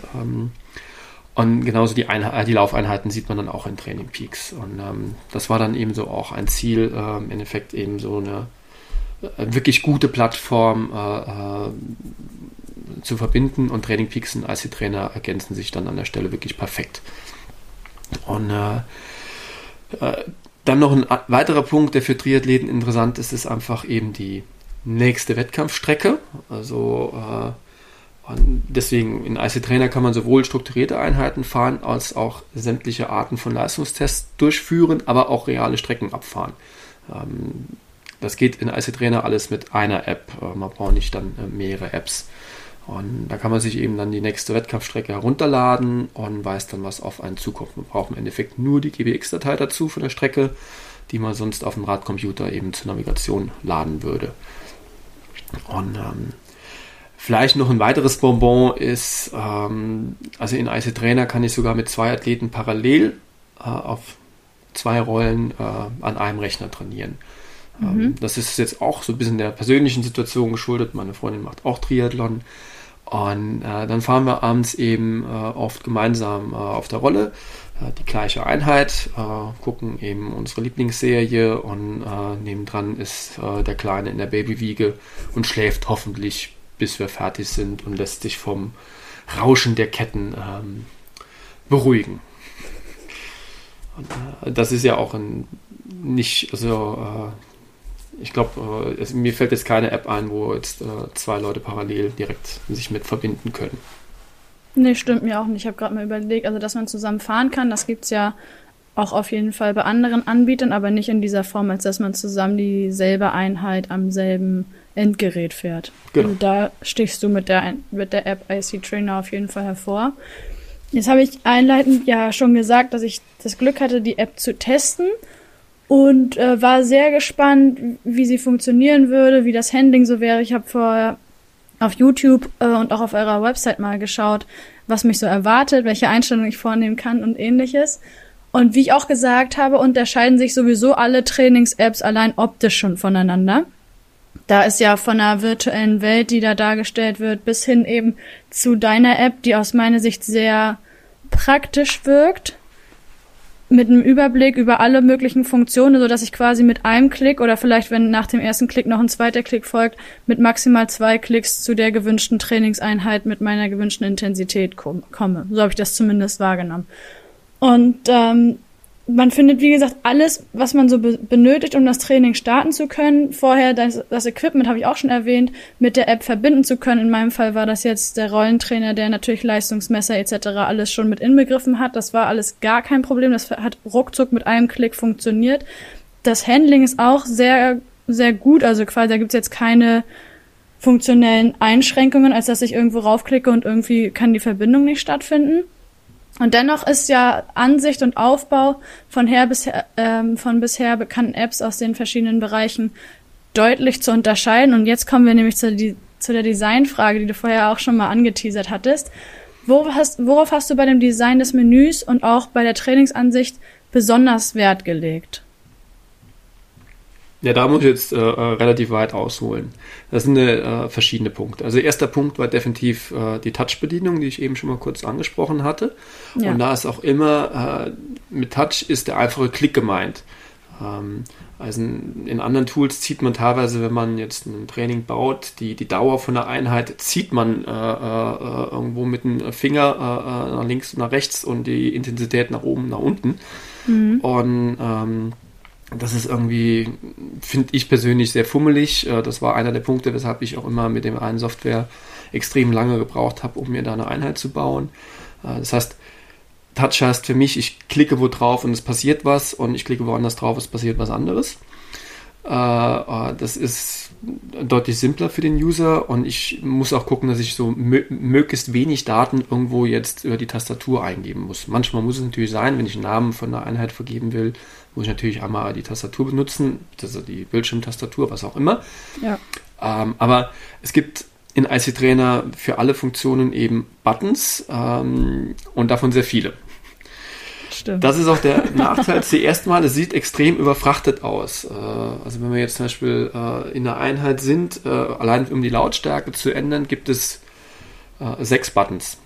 Und genauso die, Einheit, die Laufeinheiten sieht man dann auch in Training Peaks. Und ähm, das war dann eben so auch ein Ziel, äh, im Endeffekt eben so eine äh, wirklich gute Plattform äh, äh, zu verbinden und Training Peaks und IC Trainer ergänzen sich dann an der Stelle wirklich perfekt. Und äh, äh, dann noch ein weiterer Punkt, der für Triathleten interessant ist, ist einfach eben die nächste Wettkampfstrecke. Also äh, deswegen in IC Trainer kann man sowohl strukturierte Einheiten fahren als auch sämtliche Arten von Leistungstests durchführen, aber auch reale Strecken abfahren. Ähm, das geht in IC Trainer alles mit einer App. Äh, man braucht nicht dann äh, mehrere Apps. Und da kann man sich eben dann die nächste Wettkampfstrecke herunterladen und weiß dann, was auf einen zukommt. Man braucht im Endeffekt nur die GBX-Datei dazu von der Strecke, die man sonst auf dem Radcomputer eben zur Navigation laden würde. Und ähm, vielleicht noch ein weiteres Bonbon ist, ähm, also in IC Trainer kann ich sogar mit zwei Athleten parallel äh, auf zwei Rollen äh, an einem Rechner trainieren. Ähm, mhm. das ist jetzt auch so ein bisschen der persönlichen Situation geschuldet. Meine Freundin macht auch Triathlon. Und äh, dann fahren wir abends eben äh, oft gemeinsam äh, auf der Rolle, äh, die gleiche Einheit, gucken eben unsere Lieblingsserie und nebendran ist der Kleine in der Babywiege und schläft hoffentlich, bis wir fertig sind und lässt sich vom Rauschen der Ketten ähm, beruhigen. Und, das ist ja auch ein nicht, also ich glaube, äh, mir fällt jetzt keine App ein, wo jetzt äh, zwei Leute parallel direkt sich mit verbinden können. Nee, stimmt mir auch nicht. Ich habe gerade mal überlegt, also dass man zusammen fahren kann, das gibt es ja auch auf jeden Fall bei anderen Anbietern, aber nicht in dieser Form, als dass man zusammen dieselbe Einheit am selben Endgerät fährt. Genau. Also da stichst du mit der, mit der App IC Trainer auf jeden Fall hervor. Jetzt habe ich einleitend ja schon gesagt, dass ich das Glück hatte, die App zu testen und äh, war sehr gespannt, wie sie funktionieren würde, wie das Handling so wäre. Ich habe vorher auf YouTube äh, und auch auf eurer Website mal geschaut, was mich so erwartet, welche Einstellungen ich vornehmen kann und ähnliches. Und wie ich auch gesagt habe, unterscheiden sich sowieso alle Trainings-Apps allein optisch schon voneinander. Da ist ja von der virtuellen Welt, die da dargestellt wird, bis hin eben zu deiner App, die aus meiner Sicht sehr praktisch wirkt mit einem Überblick über alle möglichen Funktionen, so dass ich quasi mit einem Klick oder vielleicht, wenn nach dem ersten Klick noch ein zweiter Klick folgt, mit maximal zwei Klicks zu der gewünschten Trainingseinheit mit meiner gewünschten Intensität komme. So habe ich das zumindest wahrgenommen. Und ähm, man findet, wie gesagt, alles, was man so be benötigt, um das Training starten zu können. Vorher das, das Equipment habe ich auch schon erwähnt, mit der App verbinden zu können. In meinem Fall war das jetzt der Rollentrainer, der natürlich Leistungsmesser etc. alles schon mit inbegriffen hat. Das war alles gar kein Problem. Das hat ruckzuck mit einem Klick funktioniert. Das Handling ist auch sehr, sehr gut. Also quasi, da gibt's jetzt keine funktionellen Einschränkungen, als dass ich irgendwo raufklicke und irgendwie kann die Verbindung nicht stattfinden. Und dennoch ist ja Ansicht und Aufbau von, her bisher, ähm, von bisher bekannten Apps aus den verschiedenen Bereichen deutlich zu unterscheiden. Und jetzt kommen wir nämlich zu, die, zu der Designfrage, die du vorher auch schon mal angeteasert hattest. Worauf hast, worauf hast du bei dem Design des Menüs und auch bei der Trainingsansicht besonders Wert gelegt? Ja, da muss ich jetzt äh, äh, relativ weit ausholen. Das sind äh, verschiedene Punkte. Also erster Punkt war definitiv äh, die Touch-Bedienung, die ich eben schon mal kurz angesprochen hatte. Ja. Und da ist auch immer, äh, mit Touch ist der einfache Klick gemeint. Ähm, also in, in, anderen Tools zieht man teilweise, wenn man jetzt ein Training baut, die, die Dauer von der Einheit zieht man äh, irgendwo mit dem Finger nach links und nach rechts und die Intensität nach oben, nach unten. Mhm. Und ähm, das ist irgendwie, finde ich persönlich sehr fummelig. Äh, das war einer der Punkte, weshalb ich auch immer mit dem einen Software extrem lange gebraucht habe, um mir da eine Einheit zu bauen. Äh, das heißt, Touch heißt für mich, ich klicke wo drauf und es passiert was und ich klicke woanders drauf, es passiert was anderes. Äh, das ist deutlich simpler für den User und ich muss auch gucken, dass ich so möglichst wenig Daten irgendwo jetzt über die Tastatur eingeben muss. Manchmal muss es natürlich sein, wenn ich einen Namen von einer Einheit vergeben will, muss ich natürlich einmal die Tastatur benutzen, also die Bildschirmtastatur, was auch immer. Ja. Ähm, aber es gibt in IC Trainer für alle Funktionen eben Buttons ähm, und davon sehr viele. Stimmt. Das ist auch der Nachteil zuerst mal, es sieht extrem überfrachtet aus. Äh, also wenn wir jetzt zum Beispiel äh, in einer Einheit sind, äh, allein um die Lautstärke zu ändern, gibt es sechs Buttons.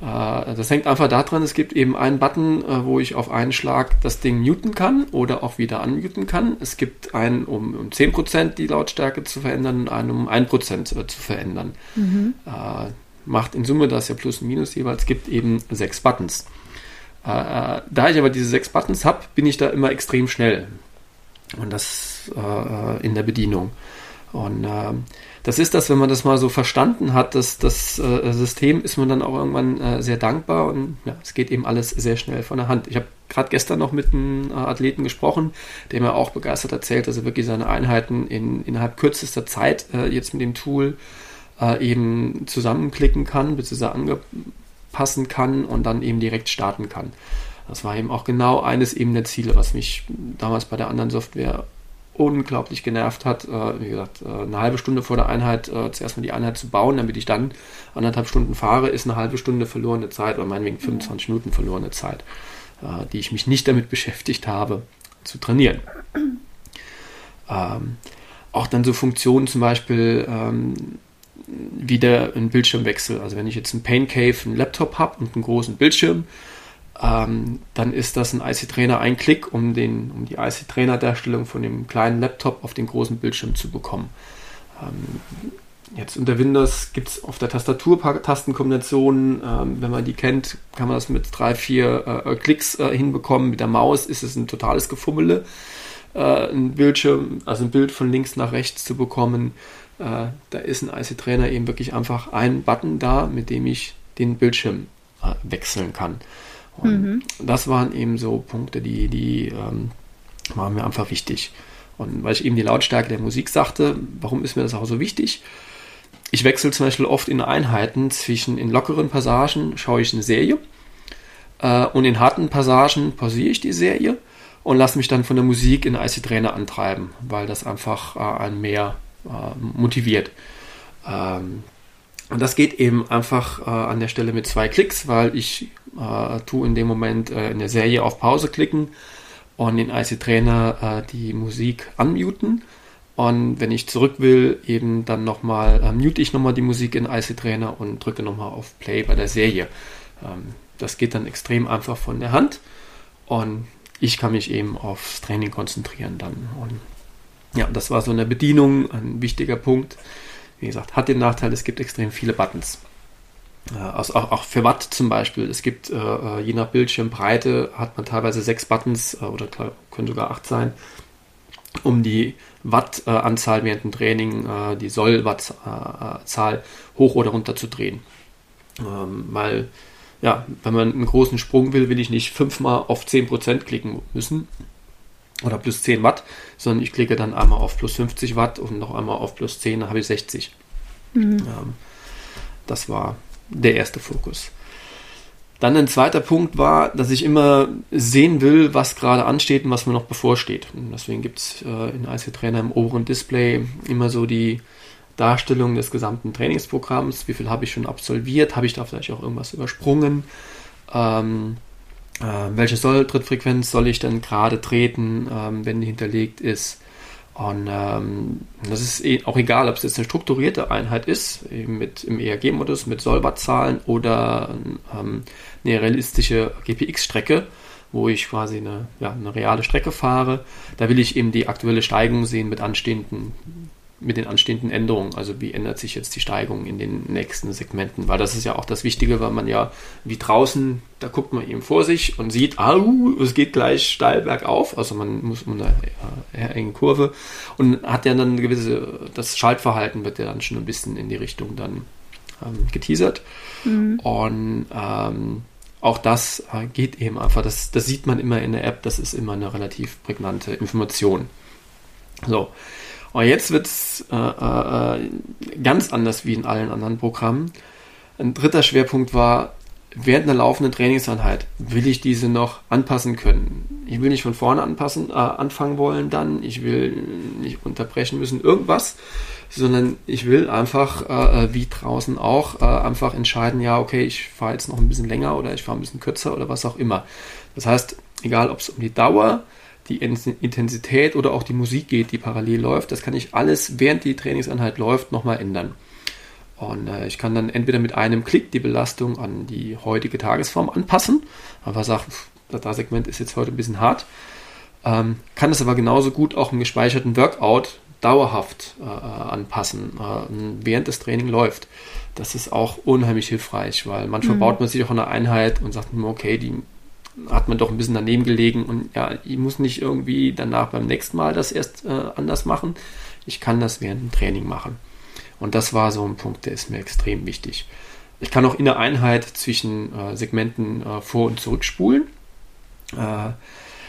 Das hängt einfach daran, es gibt eben einen Button, wo ich auf einen Schlag das Ding muten kann oder auch wieder unmuten kann. Es gibt einen, um, um 10% die Lautstärke zu verändern und einen, um 1% zu verändern. Mhm. Macht in Summe das ja plus und minus jeweils, gibt eben sechs Buttons. Äh, da ich aber diese sechs Buttons habe, bin ich da immer extrem schnell. Und das äh, in der Bedienung. Und äh, das ist das, wenn man das mal so verstanden hat, dass das äh, System ist man dann auch irgendwann äh, sehr dankbar und ja, es geht eben alles sehr schnell von der Hand. Ich habe gerade gestern noch mit einem äh, Athleten gesprochen, der mir auch begeistert erzählt, dass er wirklich seine Einheiten in, innerhalb kürzester Zeit äh, jetzt mit dem Tool äh, eben zusammenklicken kann, beziehungsweise anpassen kann und dann eben direkt starten kann. Das war eben auch genau eines eben der Ziele, was mich damals bei der anderen Software unglaublich genervt hat. Äh, wie gesagt, äh, eine halbe Stunde vor der Einheit äh, zuerst mal die Einheit zu bauen, damit ich dann anderthalb Stunden fahre, ist eine halbe Stunde verlorene Zeit oder meinetwegen 25 Minuten verlorene Zeit, äh, die ich mich nicht damit beschäftigt habe, zu trainieren. Ähm, auch dann so Funktionen zum Beispiel ähm, wieder ein Bildschirmwechsel. Also wenn ich jetzt einen Pain Cave, einen Laptop habe und einen großen Bildschirm, ähm, dann ist das ein IC-Trainer ein Klick, um, den, um die IC-Trainer-Darstellung von dem kleinen Laptop auf den großen Bildschirm zu bekommen. Ähm, jetzt unter Windows gibt es auf der Tastatur Tastenkombinationen. Ähm, wenn man die kennt, kann man das mit drei, vier äh, Klicks äh, hinbekommen. Mit der Maus ist es ein totales Gefummele, äh, ein Bildschirm, also ein Bild von links nach rechts zu bekommen. Äh, da ist ein IC-Trainer eben wirklich einfach ein Button da, mit dem ich den Bildschirm äh, wechseln kann. Und mhm. das waren eben so Punkte, die, die ähm, waren mir einfach wichtig. Und weil ich eben die Lautstärke der Musik sagte, warum ist mir das auch so wichtig? Ich wechsle zum Beispiel oft in Einheiten zwischen in lockeren Passagen schaue ich eine Serie äh, und in harten Passagen pausiere ich die Serie und lasse mich dann von der Musik in IC Trainer antreiben, weil das einfach äh, einen mehr motiviert. Ähm, und das geht eben einfach äh, an der Stelle mit zwei Klicks, weil ich äh, tue in dem Moment äh, in der Serie auf Pause klicken und in IC Trainer äh, die Musik unmuten. Und wenn ich zurück will, eben dann nochmal, äh, mute ich nochmal die Musik in IC Trainer und drücke nochmal auf Play bei der Serie. Ähm, das geht dann extrem einfach von der Hand und ich kann mich eben aufs Training konzentrieren dann. Und ja, das war so eine Bedienung, ein wichtiger Punkt. Wie gesagt, hat den Nachteil, es gibt extrem viele Buttons. Äh, also auch, auch, für Watt zum Beispiel. Es gibt äh, äh, je nach Bildschirmbreite hat man teilweise sechs Buttons äh, oder können sogar acht sein, um die Watt-Anzahl während dem Training, äh, die Soll-Watt-Zahl hoch oder runter zu drehen. Ähm, weil, ja, wenn man einen großen Sprung will, will ich nicht fünfmal auf 10% klicken müssen oder plus 10 Watt, sondern ich klicke dann einmal auf plus 50 Watt und noch einmal auf plus 10, dann habe ich 60. Mhm. Ähm, das war der erste Fokus. Dann ein zweiter Punkt war, dass ich immer sehen will, was gerade ansteht und was mir noch bevorsteht. Und deswegen gibt es äh, in IC Trainer im oberen Display immer so die Darstellung des gesamten Trainingsprogramms. Wie viel habe ich schon absolviert? Habe ich da vielleicht auch irgendwas übersprungen? Ähm, äh, welche soll, Trittfrequenz soll ich denn gerade treten, ähm, wenn die hinterlegt ist? Und ähm, das ist eh auch egal, ob es jetzt eine strukturierte Einheit ist, eben mit im ERG-Modus mit Solvat-Zahlen oder ähm, eine realistische GPX-Strecke, wo ich quasi eine, ja, eine reale Strecke fahre. Da will ich eben die aktuelle Steigung sehen mit anstehenden mit den anstehenden Änderungen. Also wie ändert sich jetzt die Steigung in den nächsten Segmenten? Weil das ist ja auch das Wichtige, weil man ja wie draußen, da guckt man eben vor sich und sieht, au, es geht gleich steil bergauf. Also man muss in einer äh, engen Kurve und hat ja dann eine gewisse, das Schaltverhalten wird ja dann schon ein bisschen in die Richtung dann ähm, geteasert. Mhm. Und ähm, auch das äh, geht eben einfach, das, das sieht man immer in der App, das ist immer eine relativ prägnante Information. So, und jetzt wird es äh, äh, ganz anders wie in allen anderen Programmen. Ein dritter Schwerpunkt war, während einer laufenden Trainingseinheit will ich diese noch anpassen können. Ich will nicht von vorne anpassen, äh, anfangen wollen dann, ich will nicht unterbrechen müssen, irgendwas, sondern ich will einfach, äh, äh wie draußen auch, äh, einfach entscheiden, ja, okay, ich fahre jetzt noch ein bisschen länger oder ich fahre ein bisschen kürzer oder was auch immer. Das heißt, egal ob es um die Dauer, die Intensität oder auch die Musik geht, die parallel läuft. Das kann ich alles, während die Trainingseinheit läuft, nochmal ändern. Und äh, ich kann dann entweder mit einem Klick die Belastung an die heutige Tagesform anpassen, aber sagen, das Segment ist jetzt heute ein bisschen hart. Ähm, kann es aber genauso gut auch im gespeicherten Workout dauerhaft äh, anpassen, äh, während das Training läuft. Das ist auch unheimlich hilfreich, weil manchmal mhm. baut man sich auch eine Einheit und sagt, okay, die hat man doch ein bisschen daneben gelegen und ja, ich muss nicht irgendwie danach beim nächsten Mal das erst äh, anders machen. Ich kann das während dem Training machen. Und das war so ein Punkt, der ist mir extrem wichtig. Ich kann auch in der Einheit zwischen äh, Segmenten äh, vor- und zurückspulen. Äh,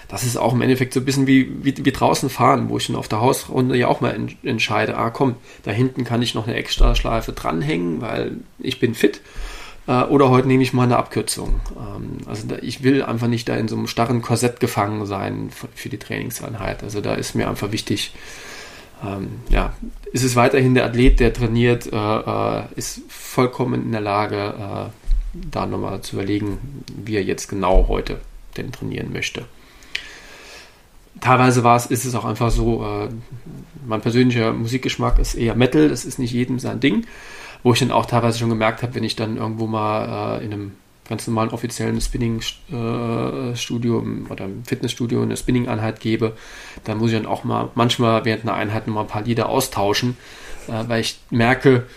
das ist auch im Endeffekt so ein bisschen wie, wie, wie draußen fahren, wo ich schon auf der Hausrunde ja auch mal en entscheide, ah komm, da hinten kann ich noch eine extra Schleife dranhängen, weil ich bin fit. Äh, oder heute nehme ich mal eine Abkürzung. Ähm, also ich will einfach nicht da in so einem starren Korsett gefangen sein für, die Trainingseinheit. Also da ist mir einfach wichtig, ähm, ja, ist es weiterhin der Athlet, der trainiert, äh, äh, ist vollkommen in der Lage, da nochmal zu überlegen, wie er jetzt genau heute denn trainieren möchte. Teilweise war es, ist es auch einfach so, mein persönlicher Musikgeschmack ist eher Metal, das ist nicht jedem sein Ding, wo ich dann auch teilweise schon gemerkt habe, wenn ich dann irgendwo mal äh, in einem ganz normalen offiziellen Spinning-Studio äh, oder im Fitnessstudio eine Spinning-Einheit gebe, dann muss ich dann auch mal manchmal während einer Einheit noch mal ein paar Lieder austauschen, äh, weil ich merke,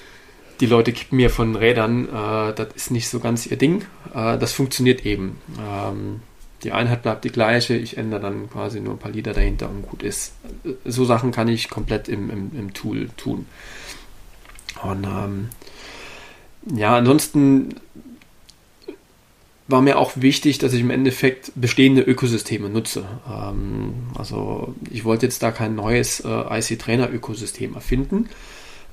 die Leute kippen mir von Rädern, äh, das ist nicht so ganz ihr Ding. Äh, das funktioniert eben. Ähm, die Einheit bleibt die gleiche, ich ändere dann quasi nur ein paar Lieder dahinter und gut ist. So Sachen kann ich komplett im, im, im Tool tun. Und ähm, ja, ansonsten war mir auch wichtig, dass ich im Endeffekt bestehende Ökosysteme nutze. Ähm, also ich wollte jetzt da kein neues äh, IC-Trainer-Ökosystem erfinden.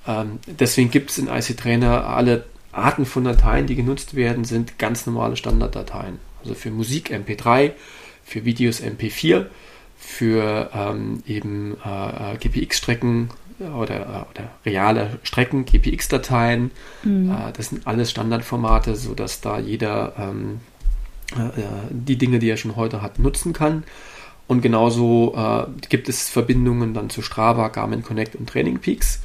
Ähm, deswegen gibt es in IC-Trainer alle Arten von Dateien, die genutzt werden, sind ganz normale Standarddateien. Also für Musik MP3, für Videos MP4, für ähm, eben äh, GPX-Strecken oder, äh, oder reale Strecken, GPX-Dateien. Mhm. Äh, das sind alles Standardformate, sodass da jeder ähm, äh, die Dinge, die er schon heute hat, nutzen kann. Und genauso äh, gibt es Verbindungen dann zu Strava, Garmin Connect und Training Peaks,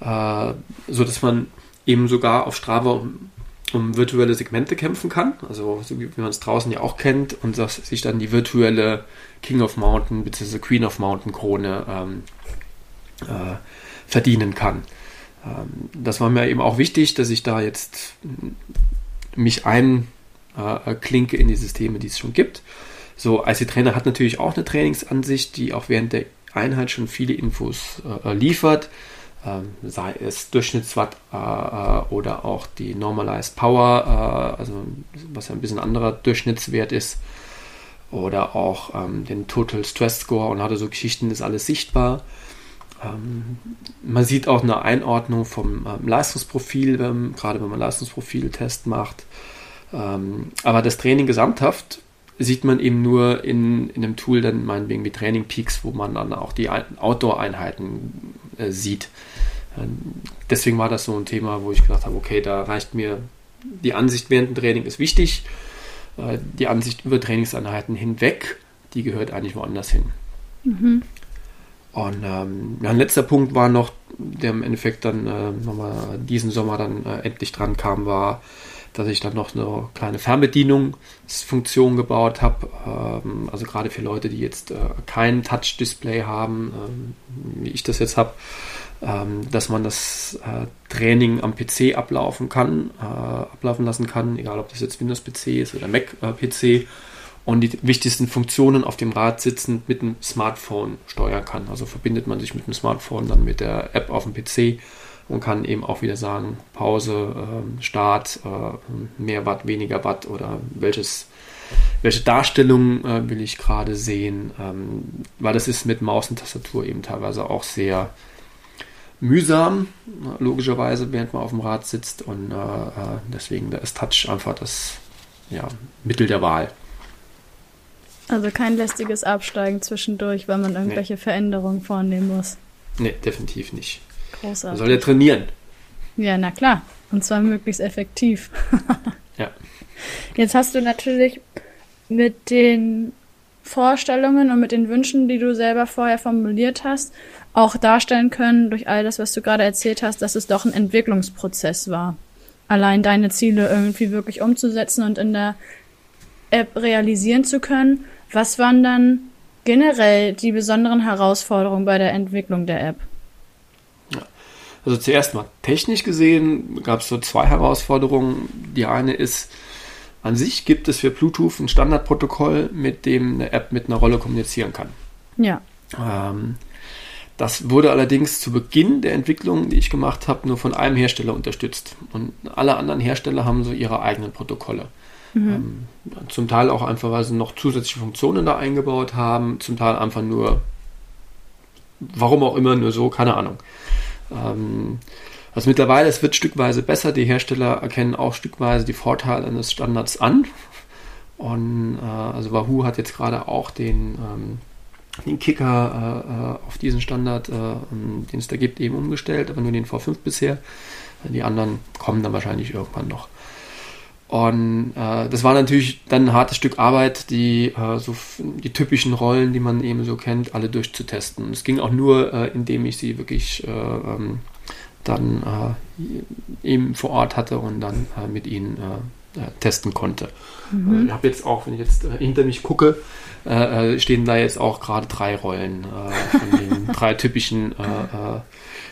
äh, sodass man eben sogar auf Strava um, um virtuelle Segmente kämpfen kann, also so wie, man es draußen ja auch kennt, und dass sich dann die virtuelle King of Mountain bzw. Queen of Mountain Krone ähm, äh, verdienen kann. Ähm, das war mir eben auch wichtig, dass ich da jetzt mich einklinke in die Systeme, die es schon gibt. So, IC Trainer hat natürlich auch eine Trainingsansicht, die auch während der Einheit schon viele Infos äh, liefert, ähm, sei es Durchschnittswatt äh, äh, oder auch die Normalized Power, äh, also was ja ein bisschen anderer Durchschnittswert ist, oder auch ähm, den Total Stress Score und hatte so Geschichten, ist alles sichtbar. Ähm, man sieht auch eine Einordnung vom ähm, Leistungsprofil, gerade wenn man Leistungsprofiltest macht. Ähm, aber das Training gesamthaft sieht man eben nur in, in einem Tool, dann meinetwegen wie Training Peaks, wo man dann auch die Outdoor-Einheiten äh, sieht. Deswegen war das so ein Thema, wo ich gesagt habe, okay, da reicht mir die Ansicht während dem Training ist wichtig. Äh, die Ansicht über Trainingseinheiten hinweg, die gehört eigentlich woanders hin. Mhm. Und ähm, ja, ein letzter Punkt war noch, der im Endeffekt dann äh, nochmal diesen Sommer dann äh, endlich dran kam, war, dass ich dann noch eine kleine Fernbedienungsfunktion gebaut habe. Ähm, also gerade für Leute, die jetzt äh, kein Touch-Display haben, ähm, wie ich das jetzt habe, ähm, dass man das äh, Training am PC ablaufen kann, äh, ablaufen lassen kann, egal ob das jetzt Windows-PC ist oder Mac-PC und die wichtigsten Funktionen auf dem Rad sitzend mit dem Smartphone steuern kann. Also verbindet man sich mit dem Smartphone dann mit der App auf dem PC und kann eben auch wieder sagen, Pause, äh, Start, äh, mehr Watt, weniger Watt oder welches, welche Darstellung äh, will ich gerade sehen, ähm, weil das ist mit Maus und Tastatur eben teilweise auch sehr mühsam, logischerweise, während man auf dem Rad sitzt und äh, äh, deswegen da ist Touch einfach das ja, Mittel der Wahl. Also kein lästiges Absteigen zwischendurch, weil man irgendwelche nee. Veränderungen vornehmen muss. Nee, definitiv nicht. Großartig. Man soll ja trainieren. Ja, na klar. Und zwar möglichst effektiv. ja. Jetzt hast du natürlich mit den Vorstellungen und mit den Wünschen, die du selber vorher formuliert hast, auch darstellen können, durch all das, was du gerade erzählt hast, dass es doch ein Entwicklungsprozess war. Allein deine Ziele irgendwie wirklich umzusetzen und in der App realisieren zu können was waren dann generell die besonderen Herausforderungen bei der Entwicklung der App? Also zuerst mal technisch gesehen gab es so zwei Herausforderungen. Die eine ist, an sich gibt es für Bluetooth ein Standardprotokoll, mit dem eine App mit einer Rolle kommunizieren kann. Ja. Ähm, das wurde allerdings zu Beginn der Entwicklung, die ich gemacht habe, nur von einem Hersteller unterstützt. Und alle anderen Hersteller haben so ihre eigenen Protokolle. Mhm. Ähm, zum Teil auch einfach, weil sie noch zusätzliche Funktionen da eingebaut haben, zum Teil einfach nur, warum auch immer, nur so, keine Ahnung. Ähm, also mittlerweile, es wird stückweise besser. Die Hersteller erkennen auch stückweise die Vorteile eines Standards an. Und äh, also Wahoo hat jetzt gerade auch den, ähm, den Kicker äh, äh auf diesen Standard, äh, ähm, den es da gibt, eben umgestellt, aber nur den V5 bisher. Die anderen kommen dann wahrscheinlich irgendwann noch. Und äh, das war natürlich dann ein hartes Stück Arbeit, die, äh, so die typischen Rollen, die man eben so kennt, alle durchzutesten. Es ging auch nur, äh, indem ich sie wirklich äh, ähm, dann äh, eben vor Ort hatte und dann äh, mit ihnen testen konnte. Mhm. Ich habe jetzt auch, wenn ich jetzt hinter mich gucke, stehen da jetzt auch gerade drei Rollen von den drei typischen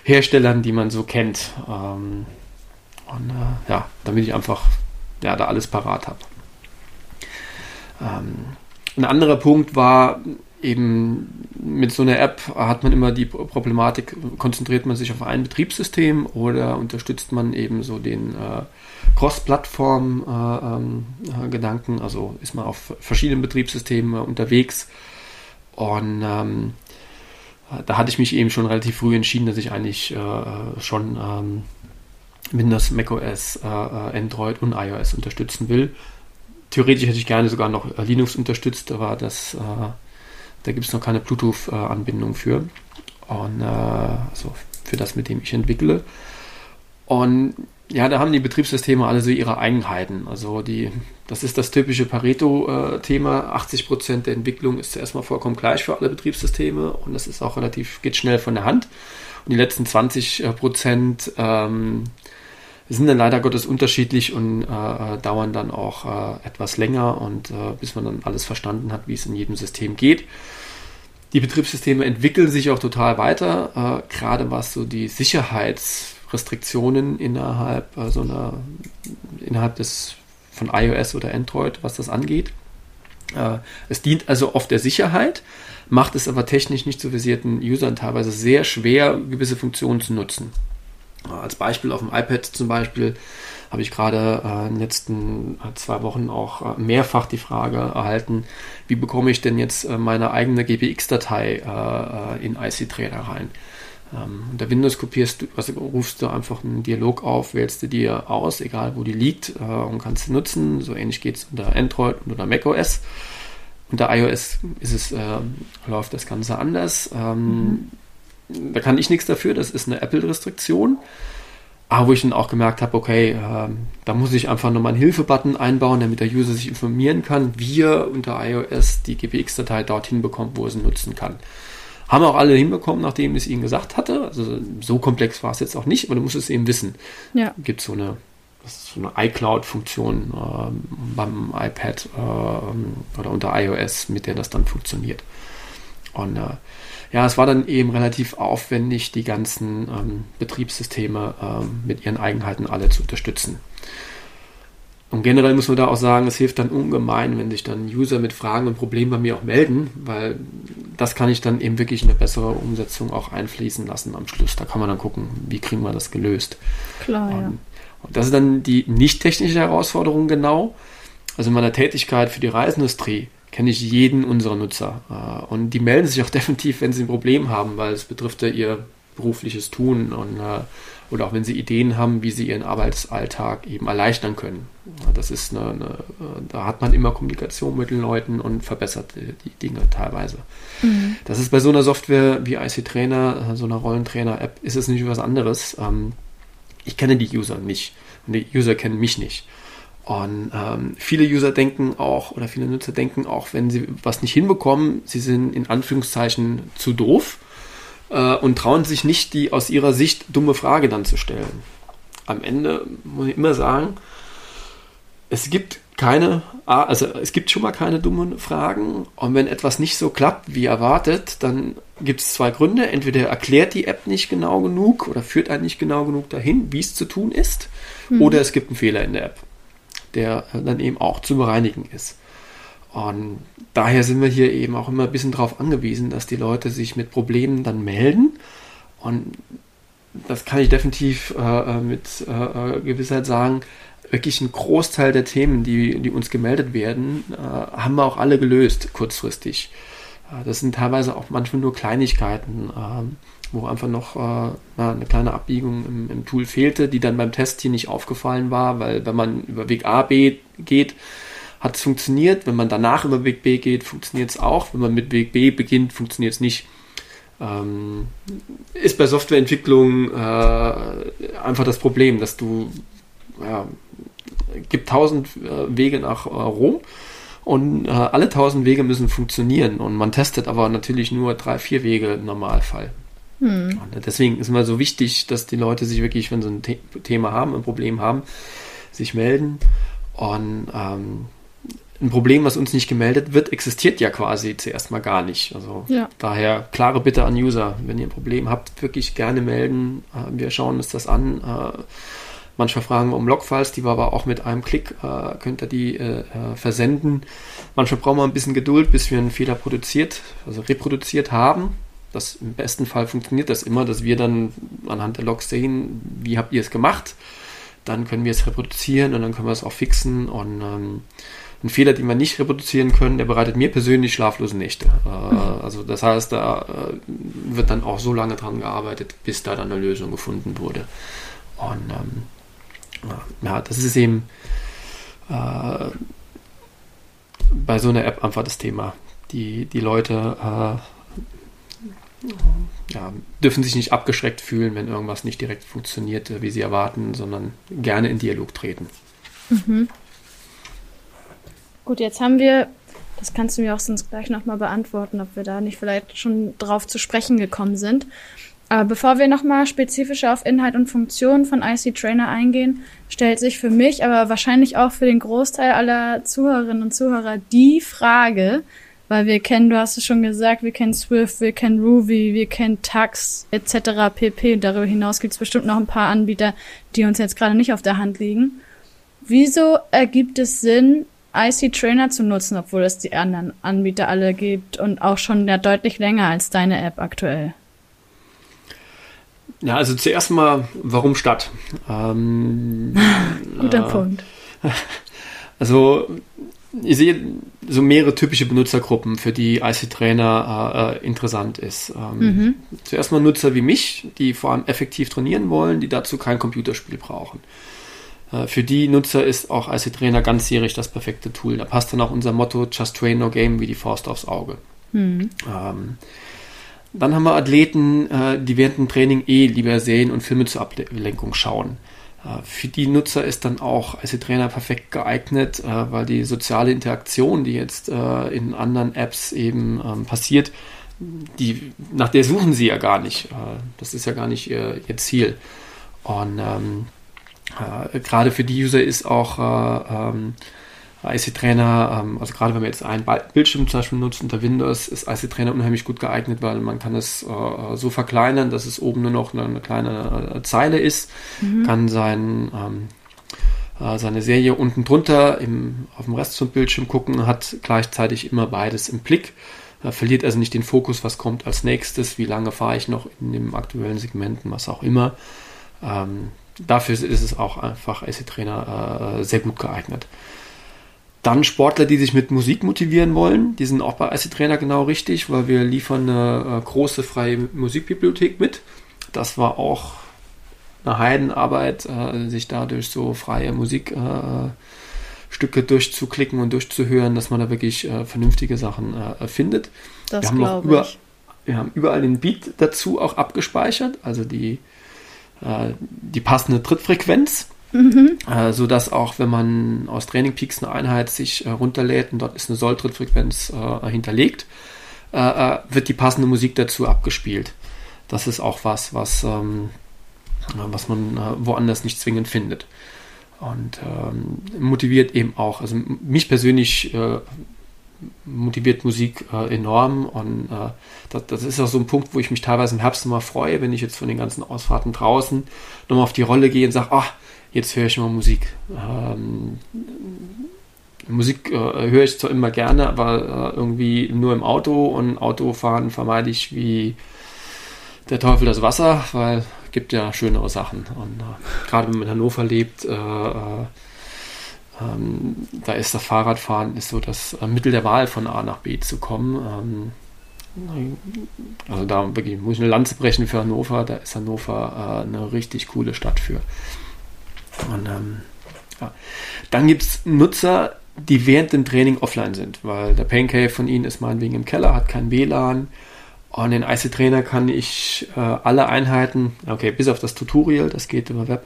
Herstellern, die man so kennt. Ähm, und ja, damit ich einfach ja, da alles parat habe. Ähm, ein anderer Punkt war eben mit so einer App hat man immer die Problematik, konzentriert man sich auf ein Betriebssystem oder unterstützt man eben so den äh, Cross-Plattform-Gedanken, äh, ähm, also ist man auf verschiedenen Betriebssystemen unterwegs und ähm, da hatte ich mich eben schon relativ früh entschieden, dass ich eigentlich äh, schon ähm, Windows, macOS, äh, äh, Android und iOS unterstützen will. Theoretisch hätte ich gerne sogar noch äh, Linux unterstützt, aber das, äh, da gibt es noch keine Bluetooth-Anbindung für. Und, äh, also für das, mit dem ich entwickle. Und ja, da haben die Betriebssysteme alle so ihre Eigenheiten. Also die, das ist das typische Pareto-Thema. 80% der Entwicklung ist zuerst mal vollkommen gleich für alle Betriebssysteme und das ist auch relativ, geht schnell von der Hand. Und die letzten 20% ähm, sind dann leider Gottes unterschiedlich und äh, äh, dauern dann auch äh, etwas länger und äh, bis man dann alles verstanden hat, wie es in jedem System geht. Die Betriebssysteme entwickeln sich auch total weiter, äh, gerade was so die Sicherheitsrestriktionen innerhalb äh, so einer innerhalb des von iOS oder Android, was das angeht. es dient also oft der Sicherheit, macht es aber technisch nicht zu versierten Usern teilweise sehr schwer, gewisse Funktionen zu nutzen. Als Beispiel auf dem iPad zum Beispiel habe ich gerade äh, in den letzten äh, zwei Wochen auch äh, mehrfach die Frage erhalten, wie bekomme ich denn jetzt äh, meine eigene GPX-Datei äh, äh, in IC-Trainer rein? Ähm, unter Windows kopierst du, also rufst du einfach einen Dialog auf, wählst du dir aus, egal wo die liegt, und kannst sie nutzen. So ähnlich geht es unter Android und unter macOS. Unter iOS ist es, läuft das Ganze anders. Ähm, mhm da kann ich nichts dafür, das ist eine Apple-Restriktion. Aber wo ich dann auch gemerkt habe, okay, äh, da muss ich einfach nochmal einen Hilfe-Button einbauen, damit der User sich informieren kann, wie er unter iOS die GPX-Datei dorthin bekommt, wo er sie nutzen kann. Haben auch alle hinbekommen, nachdem ich es ihnen gesagt hatte. Also so komplex war es jetzt auch nicht, aber du musst es eben wissen. Ja. Gibt so eine, so eine iCloud-Funktion äh, beim iPad äh, oder unter iOS, mit der das dann funktioniert. Und äh, ja, es war dann eben relativ aufwendig, die ganzen ähm, Betriebssysteme ähm, mit ihren Eigenheiten alle zu unterstützen. Und generell muss man da auch sagen, es hilft dann ungemein, wenn sich dann User mit Fragen und Problemen bei mir auch melden, weil das kann ich dann eben wirklich in eine bessere Umsetzung auch einfließen lassen am Schluss. Da kann man dann gucken, wie kriegen wir das gelöst. Klar, und, ja. Und das ist dann die nicht technische Herausforderung genau. Also in meiner Tätigkeit für die Reiseindustrie kenne ich jeden unserer Nutzer. Äh, und die melden sich auch definitiv, wenn sie ein Problem haben, weil es betrifft ja ihr berufliches Tun und, äh, oder auch wenn sie Ideen haben, wie sie ihren Arbeitsalltag eben erleichtern können. Das ist eine, eine da hat man immer Kommunikation mit den Leuten und verbessert die Dinge teilweise. Mhm. Das ist bei so einer Software wie IC Trainer, so einer Rollentrainer-App, ist es nicht was anderes. Ähm, ich kenne die User nicht und die User kennen mich nicht. Und ähm, viele User denken auch oder viele Nutzer denken auch, wenn sie was nicht hinbekommen, sie sind in Anführungszeichen zu doof äh, und trauen sich nicht, die aus ihrer Sicht dumme Frage dann zu stellen. Am Ende muss ich immer sagen, es gibt keine, also es gibt schon mal keine dummen Fragen. Und wenn etwas nicht so klappt wie erwartet, dann gibt es zwei Gründe. Entweder erklärt die App nicht genau genug oder führt einen nicht genau genug dahin, wie es zu tun ist, mhm. oder es gibt einen Fehler in der App. Der dann eben auch zu bereinigen ist. Und daher sind wir hier eben auch immer ein bisschen darauf angewiesen, dass die Leute sich mit Problemen dann melden. Und das kann ich definitiv äh, äh mit äh, äh, Gewissheit sagen, wirklich ein Großteil der Themen, die, die uns gemeldet werden, äh, haben wir auch alle gelöst, kurzfristig. Äh, das sind teilweise auch manchmal nur Kleinigkeiten, ähm, wo einfach noch eine kleine Abbiegung im, im, Tool fehlte, die dann beim Test hier nicht aufgefallen war, weil wenn man über Weg A, B geht, hat es funktioniert. Wenn man danach über Weg B geht, funktioniert es auch. Wenn man mit Weg B beginnt, funktioniert es nicht. Ähm, ist bei Softwareentwicklung äh, einfach das Problem, dass du ja, gibt tausend äh, Wege nach äh, Rom und äh, alle tausend Wege müssen funktionieren und man testet aber natürlich nur drei, vier Wege im Normalfall. Hm. Deswegen ist immer so wichtig, dass die Leute sich wirklich, wenn sie ein The Thema haben, ein Problem haben, sich melden und ähm, ein Problem, was uns nicht gemeldet wird, existiert ja quasi zuerst mal gar nicht. Also ja. daher klare Bitte an User, wenn ihr ein Problem habt, wirklich gerne melden. Äh, wir schauen uns das an. Äh, manchmal fragen wir um Logfiles, die wir aber auch mit einem Klick äh, könnt ihr die versenden. Manchmal brauchen wir ein bisschen Geduld, bis wir einen Fehler produziert, also reproduziert haben. Das im besten Fall funktioniert das immer, dass wir dann anhand der Logs sehen, wie habt ihr es gemacht. Dann können wir es reproduzieren und dann können wir es auch fixen und ähm, ein Fehler, den wir nicht reproduzieren können, der bereitet mir persönlich schlaflose Nächte. Äh, mhm. Also das heißt, da äh, wird dann auch so lange dran gearbeitet, bis da dann eine Lösung gefunden wurde. Und ähm, ja, das ist eben äh, bei so einer App einfach das Thema. Die, die Leute äh, ja, dürfen sich nicht abgeschreckt fühlen, wenn irgendwas nicht direkt funktioniert, wie sie erwarten, sondern gerne in Dialog treten. Mhm. Gut, jetzt haben wir, das kannst du mir auch sonst gleich nochmal beantworten, ob wir da nicht vielleicht schon drauf zu sprechen gekommen sind. Aber bevor wir nochmal spezifischer auf Inhalt und Funktion von IC Trainer eingehen, stellt sich für mich, aber wahrscheinlich auch für den Großteil aller Zuhörerinnen und Zuhörer die Frage, weil wir kennen, du hast es schon gesagt, wir kennen Swift, wir kennen Ruby, wir kennen Tux etc. pp. Darüber hinaus gibt es bestimmt noch ein paar Anbieter, die uns jetzt gerade nicht auf der Hand liegen. Wieso ergibt es Sinn, IC Trainer zu nutzen, obwohl es die anderen Anbieter alle gibt und auch schon ja deutlich länger als deine App aktuell? Ja, also zuerst mal, warum statt? Ähm, Guter äh, Punkt. Also, ich sehe so mehrere typische Benutzergruppen, für die IC-Trainer äh, interessant ist. Ähm, mhm. Zuerst mal Nutzer wie mich, die vor allem effektiv trainieren wollen, die dazu kein Computerspiel brauchen. Äh, für die Nutzer ist auch IC Trainer ganzjährig das perfekte Tool. Da passt dann auch unser Motto Just Train No Game wie die Faust aufs Auge. Mhm. Ähm, dann haben wir Athleten, äh, die während dem Training eh lieber Serien und Filme zur Ablenkung schauen. Äh, für die Nutzer ist dann auch IC Trainer perfekt geeignet, äh, weil die soziale Interaktion, die jetzt äh, in anderen Apps eben ähm, passiert, die, nach der suchen sie ja gar nicht. Das ist ja gar nicht ihr, ihr Ziel. Und ähm, äh, gerade für die User ist auch äh, ähm, IC Trainer, ähm, also gerade wenn wir jetzt einen Bildschirm zum Beispiel nutzen unter Windows, ist IC Trainer unheimlich gut geeignet, weil man kann es äh, so verkleinern, dass es oben nur noch eine, eine kleine äh, Zeile ist, mhm. kann sein, ähm, äh, seine Serie unten drunter im, auf dem Rest vom Bildschirm gucken, hat gleichzeitig immer beides im Blick, äh, verliert also nicht den Fokus, was kommt als nächstes, wie lange fahre ich noch in dem aktuellen Segmenten, was auch immer. Ähm, dafür ist es auch einfach AC-Trainer äh, sehr gut geeignet. Dann Sportler, die sich mit Musik motivieren wollen, die sind auch bei AC-Trainer genau richtig, weil wir liefern eine äh, große freie Musikbibliothek mit. Das war auch eine Heidenarbeit, äh, sich dadurch so freie Musikstücke äh, durchzuklicken und durchzuhören, dass man da wirklich äh, vernünftige Sachen findet. Das wir haben, über, wir haben überall den Beat dazu auch abgespeichert, also die die passende Trittfrequenz. Mhm. Äh, so dass auch wenn man aus Training Peaks eine Einheit sich äh, runterlädt und dort ist eine Soll-Trittfrequenz äh, hinterlegt, äh, äh, wird die passende Musik dazu abgespielt. Das ist auch was, was, ähm, was man woanders nicht zwingend findet. Und ähm, motiviert eben auch, also mich persönlich motiviert Musik äh, enorm und äh, das, das, ist auch so ein Punkt, wo ich mich teilweise im Herbst immer freue, wenn ich jetzt von den ganzen Ausfahrten draußen nochmal auf die Rolle gehe und sage, ach, jetzt höre ich mal Musik. Ähm, Musik äh, höre ich zwar immer gerne, aber äh, irgendwie nur im Auto und Autofahren vermeide ich wie der Teufel das Wasser, weil es gibt ja schönere Sachen. Und äh, gerade wenn man in Hannover lebt, äh, äh, ähm, da ist das Fahrradfahren ist so das äh, Mittel der Wahl von A nach B zu kommen. Ähm, also da muss ich eine Lanze brechen für Hannover. Da ist Hannover eine richtig coole Stadt für. Und ähm, ja. Dann gibt es Nutzer, die während dem Training offline sind, weil der Pancake von ihnen ist meinetwegen im Keller, hat kein WLAN. Und in IC Trainer kann ich äh, alle Einheiten, okay, bis auf das Tutorial, das geht über Web,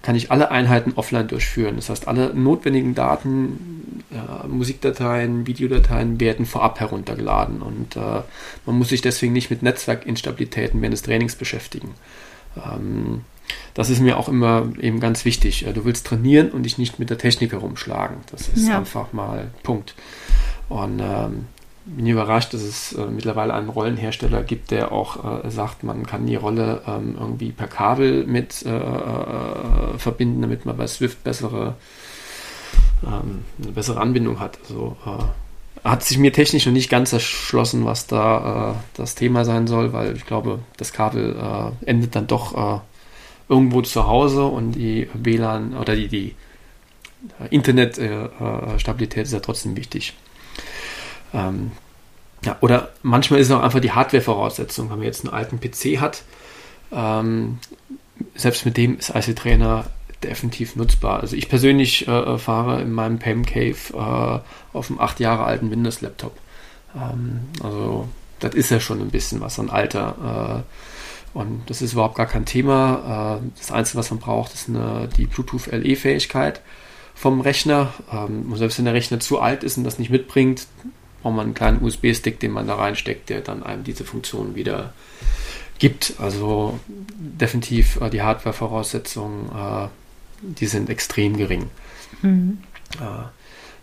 kann ich alle Einheiten offline durchführen. Das heißt, alle notwendigen Daten, äh, Musikdateien, Videodateien werden vorab heruntergeladen und äh, man muss sich deswegen nicht mit Netzwerkinstabilitäten während des Trainings beschäftigen. Ähm, das ist mir auch immer eben ganz wichtig. Du willst trainieren und dich nicht mit der Technik herumschlagen. Das ist ja. einfach mal Punkt. Und ähm, bin überrascht, dass es äh, mittlerweile einen Rollenhersteller gibt, der auch äh, sagt, man kann die Rolle ähm, irgendwie per Kabel mit äh, äh verbinden, damit man bei Swift bessere, ähm, eine bessere Anbindung hat. Also äh, hat sich mir technisch noch nicht ganz erschlossen, was da äh, das Thema sein soll, weil ich glaube, das Kabel endet dann doch irgendwo zu Hause und die WLAN oder die, die Internetstabilität ist ja trotzdem wichtig. Ähm, ja, oder manchmal ist es auch einfach die Hardware-Voraussetzung, wenn man jetzt einen alten PC hat. Ähm, selbst mit dem ist IC Trainer definitiv nutzbar. Also ich persönlich äh, fahre in meinem PEM Cave äh, auf einem acht Jahre alten Windows-Laptop. Ähm, also das ist ja schon ein bisschen was an Alter. Äh, und das ist überhaupt gar kein Thema. Äh, das Einzige, was man braucht, ist eine, die Bluetooth-LE-Fähigkeit vom Rechner. Ähm, selbst wenn der Rechner zu alt ist und das nicht mitbringt, braucht man einen kleinen USB-Stick, den man da reinsteckt, der dann einem diese Funktion wieder gibt. Also definitiv äh, die Hardware-Voraussetzungen, äh, die sind extrem gering. Mhm.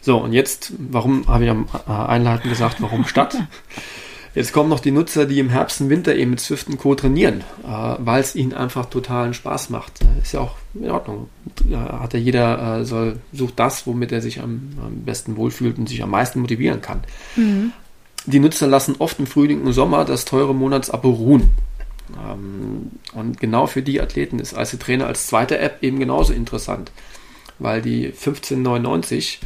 So, und jetzt, warum habe ich am Einleiten gesagt, warum Stadt? Jetzt kommen noch die Nutzer, die im Herbst und Winter eben mit Swift Co. trainieren, äh, weil es ihnen einfach totalen Spaß macht. Äh, ist ja auch in Ordnung. Äh, hat ja jeder, äh, soll, sucht das, womit er sich am, am, besten wohlfühlt und sich am meisten motivieren kann. Mhm. Die Nutzer lassen oft im Frühling und Sommer das teure Monatsabo ruhen. Ähm, und genau für die Athleten ist IC Trainer als zweite App eben genauso interessant, weil die 1599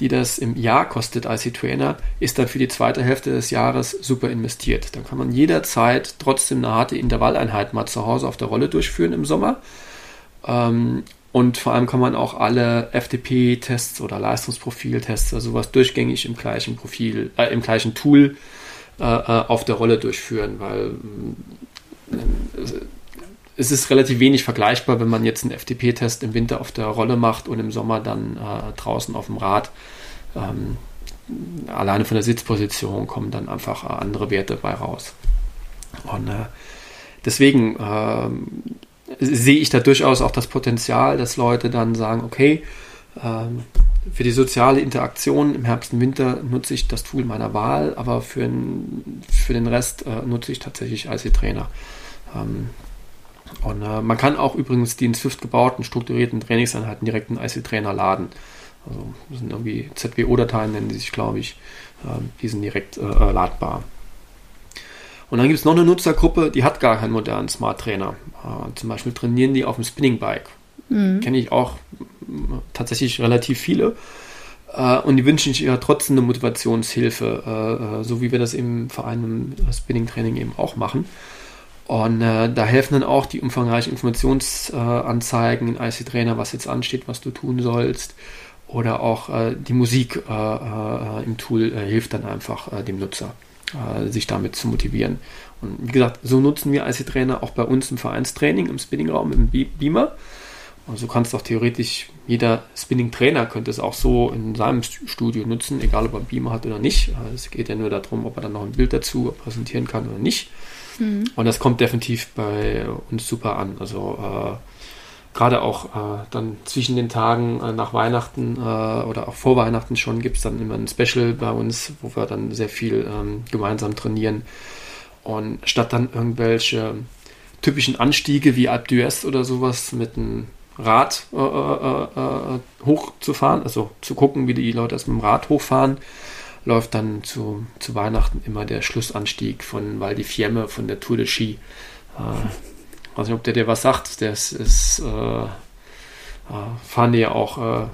die das im Jahr kostet als Trainer, ist dann für die zweite Hälfte des Jahres super investiert. Dann kann man jederzeit trotzdem eine harte Intervalleinheit mal zu Hause auf der Rolle durchführen im Sommer. Ähm, und vor allem kann man auch alle FTP-Tests oder Leistungsprofil-Tests, also sowas durchgängig im gleichen Profil, äh, im gleichen Tool äh, äh auf der Rolle durchführen, weil äh, es ist relativ wenig vergleichbar, wenn man jetzt einen FTP-Test im Winter auf der Rolle macht und im Sommer dann äh, draußen auf dem Rad. Ähm, alleine von der Sitzposition kommen dann einfach äh, andere Werte bei raus. Und äh, deswegen ähm, sehe ich da durchaus auch das Potenzial, dass Leute dann sagen, okay, ähm, für die soziale Interaktion im Herbst und Winter nutze ich das Tool meiner Wahl, aber für, für den Rest äh, nutze ich tatsächlich IC Trainer. Ähm, und äh, man kann auch übrigens die in Swift gebauten, strukturierten Trainingseinheiten direkt in IC-Trainer laden. Also das sind irgendwie ZWO-Dateien, nennen die sich, glaube ich. Äh, die sind direkt äh, äh, ladbar. Und dann gibt es noch eine Nutzergruppe, die hat gar keinen modernen Smart Trainer. Äh, zum Beispiel trainieren die auf dem Spinning Bike. Mhm. Kenne ich auch tatsächlich relativ viele. Und die wünschen sich ja trotzdem eine Motivationshilfe, so wie wir das im Verein im Spinning Training eben auch machen. Und äh, da helfen dann auch die umfangreichen Informationsanzeigen in IC Trainer, was jetzt ansteht, was du tun sollst. Oder auch äh, die Musik äh, äh im Tool äh, hilft dann einfach äh, dem Nutzer, sich damit zu motivieren. Und wie gesagt, so nutzen wir IC Trainer auch bei uns im Vereinstraining, im Spinningraum, im Beamer. Und so kannst auch theoretisch jeder Spinning-Trainer könnte es auch so in seinem Studio nutzen, egal ob er Beamer hat oder nicht. Es geht ja nur darum, ob er dann noch ein Bild dazu präsentieren kann oder nicht. Mhm. Und das kommt definitiv bei uns super an. Also äh, gerade auch äh, dann zwischen den Tagen äh, nach Weihnachten äh, oder auch vor Weihnachten schon gibt es dann immer ein Special bei uns, wo wir dann sehr viel ähm, gemeinsam trainieren. Und statt dann irgendwelche typischen Anstiege wie Alp d'Huez oder sowas mit einem Rad äh, äh, hochzufahren, also zu gucken, wie die Leute das mit dem Rad hochfahren. Läuft dann zu, zu Weihnachten immer der Schlussanstieg von Val di Fiemme, von der Tour de Ski. Äh, weiß nicht, ob der dir was sagt. Das ist, äh, fahren die ja auch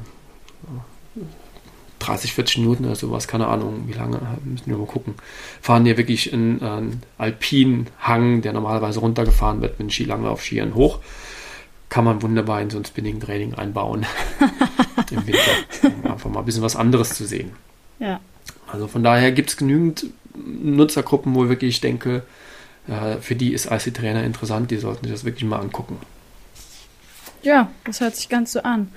30, 40 Minuten oder sowas, keine Ahnung, wie lange, müssen wir mal gucken. Fahren hier wirklich einen, einen alpinen Hang, der normalerweise runtergefahren wird mit Skilanglauf-Skiern hoch. Kann man wunderbar in so ein Spinning-Training einbauen im Winter, um einfach mal ein bisschen was anderes zu sehen. Ja. Also von daher gibt es genügend Nutzergruppen, wo ich wirklich denke, äh, für die ist IC-Trainer interessant, die sollten sich das wirklich mal angucken. Ja, das hört sich ganz so an.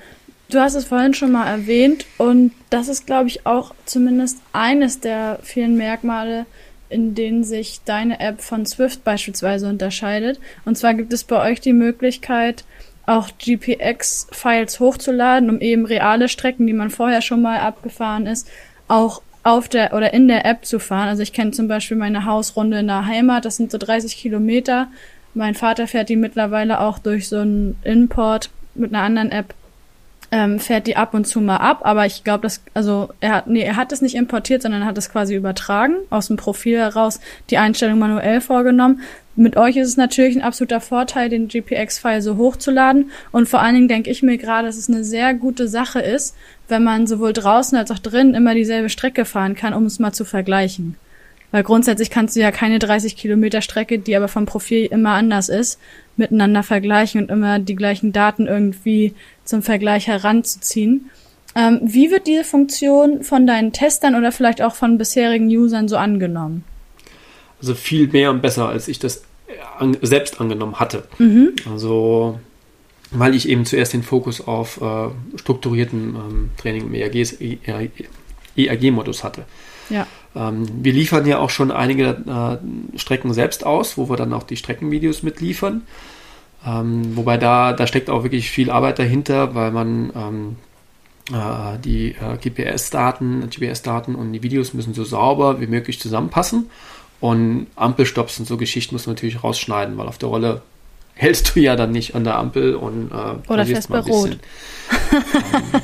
Du hast es vorhin schon mal erwähnt und das ist, glaube ich, auch zumindest eines der vielen Merkmale, in denen sich deine App von Swift beispielsweise unterscheidet. Und zwar gibt es bei euch die Möglichkeit, auch GPX-Files hochzuladen, um eben reale Strecken, die man vorher schon mal abgefahren ist, auch auf der oder in der App zu fahren. Also ich kenne zum Beispiel meine Hausrunde in der Heimat, das sind so 30 Kilometer. Mein Vater fährt die mittlerweile auch durch so einen Import mit einer anderen App ähm, fährt die ab und zu mal ab, aber ich glaube, dass, also er hat, nee, er hat es nicht importiert, sondern er hat es quasi übertragen, aus dem Profil heraus die Einstellung manuell vorgenommen. Mit euch ist es natürlich ein absoluter Vorteil, den GPX-File so hochzuladen. Und vor allen Dingen denke ich mir gerade, dass es eine sehr gute Sache ist, wenn man sowohl draußen als auch drinnen immer dieselbe Strecke fahren kann, um es mal zu vergleichen. Weil grundsätzlich kannst du ja keine 30 Kilometer Strecke, die aber vom Profil immer anders ist, miteinander vergleichen und immer die gleichen Daten irgendwie zum Vergleich heranzuziehen. Ähm, wie wird diese Funktion von deinen Testern oder vielleicht auch von bisherigen Usern so angenommen? Also viel mehr und besser, als ich das an, selbst angenommen hatte. Mhm. Also weil ich eben zuerst den Fokus auf äh, strukturierten ähm, Training im ERG-Modus hatte. Ja. Ähm, wir liefern ja auch schon einige äh, Strecken selbst aus, wo wir dann auch die Streckenvideos mitliefern. Ähm, wobei da, da steckt auch wirklich viel Arbeit dahinter, weil man ähm, äh, die äh, GPS-Daten, GPS-Daten und die Videos müssen so sauber wie möglich zusammenpassen. Und Ampelstops und so Geschichten muss man natürlich rausschneiden, weil auf der Rolle hältst du ja dann nicht an der Ampel und äh, oder fährst bei Rot. ähm,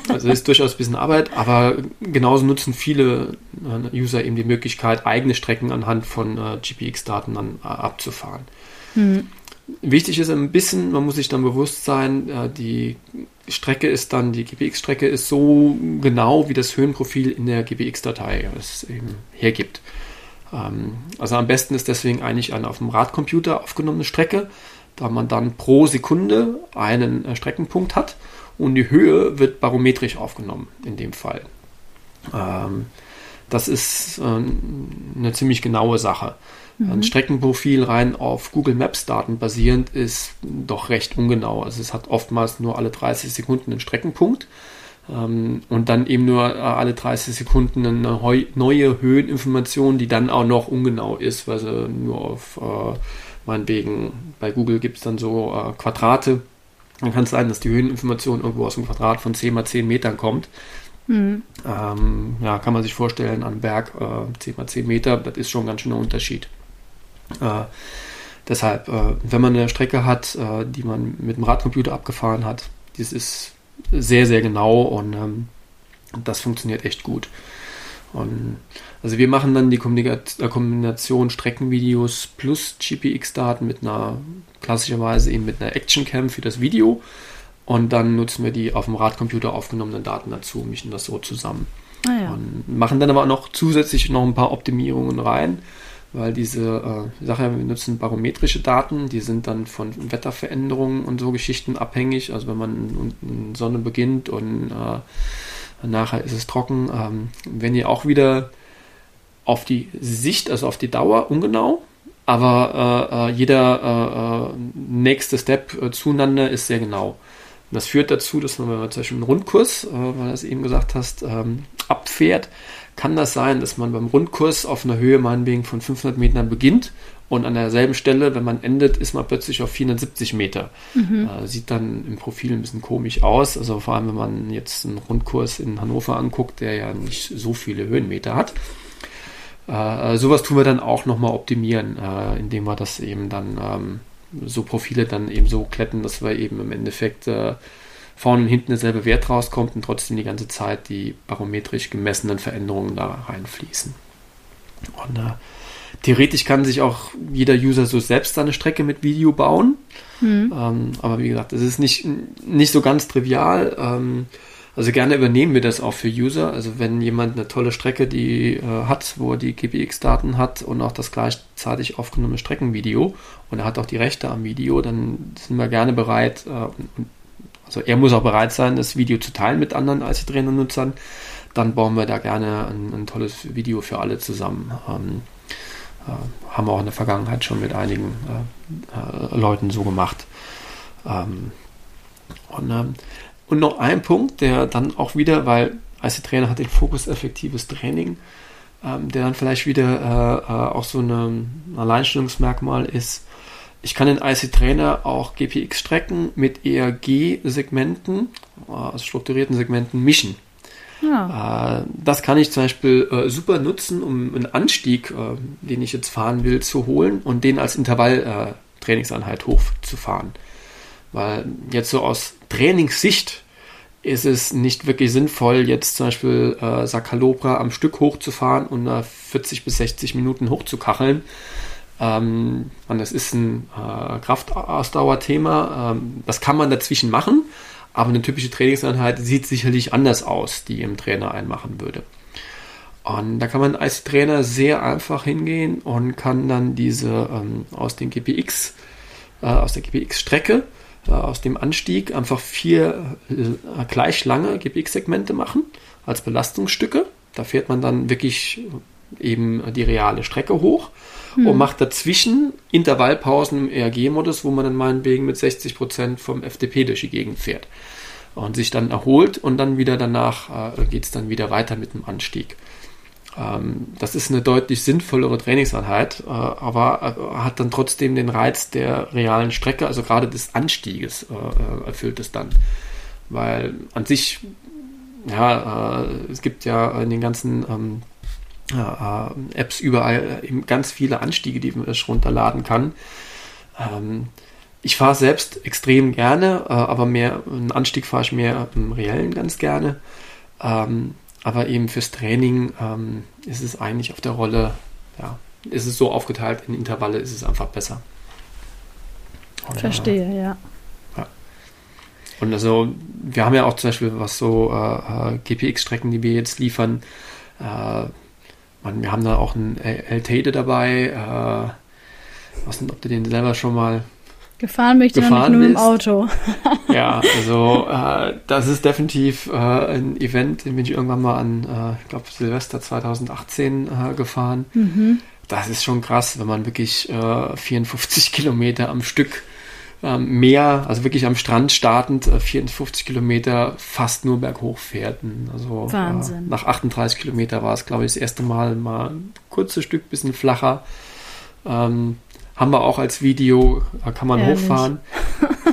also ist durchaus ein bisschen Arbeit, aber genauso nutzen viele äh, User eben die Möglichkeit, eigene Strecken anhand von äh, GPX-Daten dann äh, abzufahren. Hm. Wichtig ist ein bisschen, man muss sich dann bewusst sein, äh, die Strecke ist dann, die GPX-Strecke ist so genau, wie das Höhenprofil in der GPX-Datei es eben hergibt. Ähm, also am besten ist deswegen eigentlich eine auf dem Radcomputer aufgenommene Strecke da man dann pro Sekunde einen äh, Streckenpunkt hat und die Höhe wird barometrisch aufgenommen in dem Fall. Ähm, das ist äh, eine ziemlich genaue Sache. Mhm. Ein Streckenprofil rein auf Google Maps Daten basierend ist doch recht ungenau. Also es hat oftmals nur alle 30 Sekunden einen Streckenpunkt ähm, und dann eben nur äh, alle 30 Sekunden eine neue Höheninformation, die dann auch noch ungenau ist, weil sie nur auf äh, meinetwegen bei Google gibt es dann so äh, Quadrate. Dann kann es sein, dass die Höheninformation irgendwo aus einem Quadrat von 10 mal 10 Metern kommt. Mhm. Ähm, ja, kann man sich vorstellen, an Berg äh, 10 mal 10 Meter, das ist schon ein ganz schöner Unterschied. Äh, deshalb, äh, wenn man eine Strecke hat, äh, die man mit dem Radcomputer abgefahren hat, das ist sehr, sehr genau und ähm, das funktioniert echt gut. Und also wir machen dann die äh, Kombination Streckenvideos plus GPX-Daten mit einer, klassischerweise eben mit einer Actioncam für das Video. Und dann nutzen wir die auf dem Radcomputer aufgenommenen Daten dazu, mischen das so zusammen. Ah, ja. Und machen dann aber auch noch zusätzlich noch ein paar Optimierungen rein, weil diese äh, Sache, wir nutzen barometrische Daten, die sind dann von Wetterveränderungen und so Geschichten abhängig. Also wenn man in Sonne beginnt und äh, nachher ist es trocken, ähm, wenn ihr auch wieder auf die Sicht, also auf die Dauer ungenau, aber äh, äh jeder äh, äh, nächste Step äh, zueinander ist sehr genau. Und das führt dazu, dass man, wenn man zum Beispiel einen Rundkurs, äh, weil du es eben gesagt hast, ähm, abfährt, kann das sein, dass man beim Rundkurs auf einer Höhe meinetwegen von 500 Metern beginnt und an derselben Stelle, wenn man endet, ist man plötzlich auf 470 Meter. Mhm. Äh, sieht dann im Profil ein bisschen komisch aus. Also vor allem, wenn man jetzt einen Rundkurs in Hannover anguckt, der ja nicht so viele Höhenmeter hat. Äh, sowas tun wir dann auch nochmal optimieren, äh, indem wir das eben dann ähm, so Profile dann eben so kletten, dass wir eben im Endeffekt äh, vorne und hinten derselbe Wert rauskommt und trotzdem die ganze Zeit die barometrisch gemessenen Veränderungen da reinfließen. Und äh, theoretisch kann sich auch jeder User so selbst seine Strecke mit Video bauen. Mhm. Ähm, aber wie gesagt, es ist nicht, nicht so ganz trivial. Ähm, also gerne übernehmen wir das auch für User. Also wenn jemand eine tolle Strecke, die äh, hat, wo er die GPX-Daten hat und auch das gleichzeitig aufgenommene Streckenvideo und er hat auch die Rechte am Video, dann sind wir gerne bereit, äh, also er muss auch bereit sein, das Video zu teilen mit anderen IC-Trainer-Nutzern. Dann bauen wir da gerne ein, ein, tolles Video für alle zusammen. Ähm, äh, haben wir auch in der Vergangenheit schon mit einigen äh, äh, Leuten so gemacht. Ähm, und ähm, und noch ein Punkt, der dann auch wieder, weil als Trainer hat den Fokus effektives Training, ähm, der dann vielleicht wieder äh, äh, auch so ein Alleinstellungsmerkmal ist. Ich kann den IC-Trainer auch GPX-Strecken mit ERG-Segmenten, äh, also strukturierten Segmenten, mischen. Ja. Äh, das kann ich zum Beispiel äh, super nutzen, um einen Anstieg, den ich jetzt fahren will, zu holen und den als Intervall-Trainingseinheit hochzufahren. Weil jetzt so aus Trainingssicht ist es nicht wirklich sinnvoll, jetzt zum Beispiel äh, Sakalobra am Stück hochzufahren und äh, 40 bis 60 Minuten hochzukacheln. Ähm, und das ist ein äh, Kraftausdauerthema. Ähm, das kann man dazwischen machen, aber eine typische Trainingseinheit sieht sicherlich anders aus, die im Trainer einmachen würde. Und da kann man als Trainer sehr einfach hingehen und kann dann diese ähm, aus den GPX, äh, aus der GPX-Strecke äh, aus dem Anstieg einfach vier äh, gleich lange GPX-Segmente machen als Belastungsstücke. Da fährt man dann wirklich eben die reale Strecke hoch hm. und macht dazwischen Intervallpausen im ERG-Modus, wo man dann meinetwegen mit 60 Prozent vom FDP durch die Gegend fährt und sich dann erholt und dann wieder danach äh, geht es dann wieder weiter mit dem Anstieg. Ähm, das ist eine deutlich sinnvollere Trainingseinheit, äh, aber äh, hat dann trotzdem den Reiz der realen Strecke, also gerade des Anstieges äh, erfüllt es dann. Weil an sich, ja, es gibt ja in den ganzen ähm, Apps überall eben ganz viele Anstiege, die man runterladen kann. Ähm, ich fahre selbst extrem gerne, aber mehr einen Anstieg fahre ich mehr im Reellen ganz gerne. Aber eben fürs Training ähm, ist es eigentlich auf der Rolle, ja, ist es so aufgeteilt in Intervalle, ist es einfach besser. Und, Verstehe, äh, ja. ja. Und also, wir haben ja auch zum Beispiel, was so äh, äh GPX-Strecken, die wir jetzt liefern, äh, man, wir haben da auch einen L-Tate dabei. Äh, was denn, ob du den selber schon mal Gefahren möchte gefahren nur mit dem Auto. ja, also äh, das ist definitiv äh, ein Event, den bin ich irgendwann mal an, äh, ich glaube Silvester 2018 äh, gefahren. Mhm. Das ist schon krass, wenn man wirklich 54 äh, Kilometer am Stück ähm, mehr, also wirklich am Strand startend 54 äh, Kilometer fast nur berghoch fährt. Also Wahnsinn. nach 38 Kilometer war es, glaube ich, das erste Mal mal ein kurzes Stück, bisschen flacher. Ähm, haben wir auch als Video, da kann man Ehrlich? hochfahren.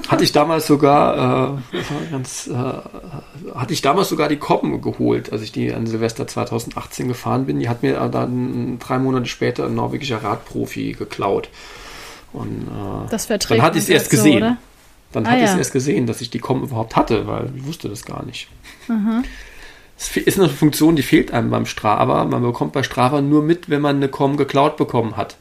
Hatte ich damals sogar, äh, ganz, äh, hatte ich damals sogar die Koppen geholt, als ich die an Silvester 2018 gefahren bin. Die hat mir dann drei Monate später ein norwegischer Radprofi geklaut. Und äh, das dann hatte ich es erst gesehen. So, dann ah, hatte ja. ich es erst gesehen, dass ich die Koppen überhaupt hatte, weil ich wusste das gar nicht. Mhm. Es ist eine Funktion, die fehlt einem beim Strava. Man bekommt bei Strava nur mit, wenn man eine Com geklaut bekommen hat.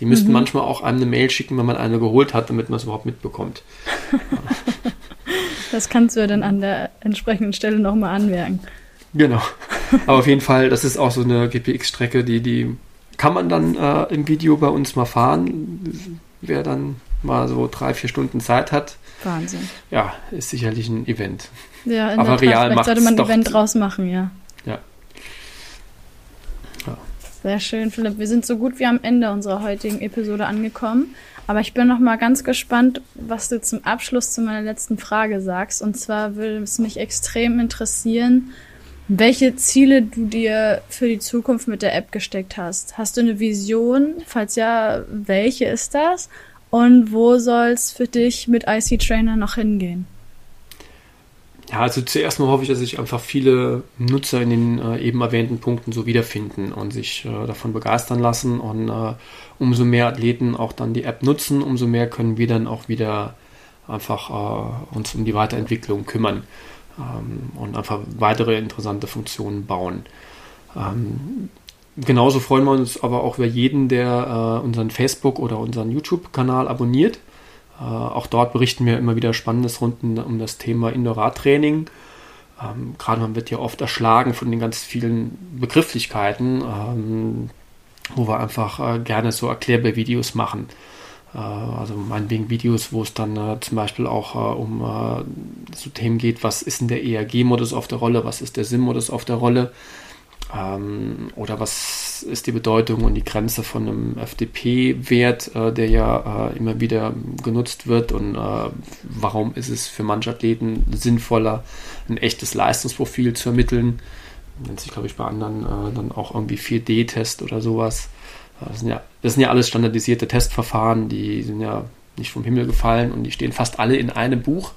Die müssten mhm. manchmal auch einem eine Mail schicken, wenn man eine geholt hat, damit man es überhaupt mitbekommt. das kannst du ja dann an der entsprechenden Stelle nochmal anmerken. Genau. Aber auf jeden Fall, das ist auch so eine GPX-Strecke, die, die kann man dann äh, im Video bei uns mal fahren. Wer dann mal so drei, vier Stunden Zeit hat. Wahnsinn. Ja, ist sicherlich ein Event. Ja, in Aber der real macht sollte man ein Event draus machen, ja. Ja. Sehr schön, Philipp. Wir sind so gut wie am Ende unserer heutigen Episode angekommen. Aber ich bin noch mal ganz gespannt, was du zum Abschluss zu meiner letzten Frage sagst. Und zwar würde es mich extrem interessieren, welche Ziele du dir für die Zukunft mit der App gesteckt hast. Hast du eine Vision? Falls ja, welche ist das? Und wo soll es für dich mit IC Trainer noch hingehen? Ja, also zuerst mal hoffe ich, dass sich einfach viele Nutzer in den äh, eben erwähnten Punkten so wiederfinden und sich äh, davon begeistern lassen. Und äh, umso mehr Athleten auch dann die App nutzen, umso mehr können wir dann auch wieder einfach äh, uns um die Weiterentwicklung kümmern ähm, und einfach weitere interessante Funktionen bauen. Ähm, genauso freuen wir uns aber auch über jeden, der äh, unseren Facebook- oder unseren YouTube-Kanal abonniert. Äh, auch dort berichten wir immer wieder Spannendes rund um das Thema Indoor-Radtraining. Ähm, Gerade man wird ja oft erschlagen von den ganz vielen Begrifflichkeiten, ähm, wo wir einfach äh, gerne so Erklärbär-Videos machen. Äh, also meinetwegen Videos, wo es dann äh, zum Beispiel auch äh, um äh, so Themen geht, was ist denn der ERG-Modus auf der Rolle, was ist der SIM-Modus auf der Rolle ähm, oder was ist die Bedeutung und die Grenze von einem FDP-Wert, äh, der ja äh, immer wieder genutzt wird und warum ist es für manche Athleten sinnvoller, ein echtes Leistungsprofil zu ermitteln. Nennt sich, glaube ich, bei anderen dann auch irgendwie 4D-Test oder sowas. Das sind, ja, das sind ja alles standardisierte Testverfahren, die sind ja nicht vom Himmel gefallen und die stehen fast alle in einem Buch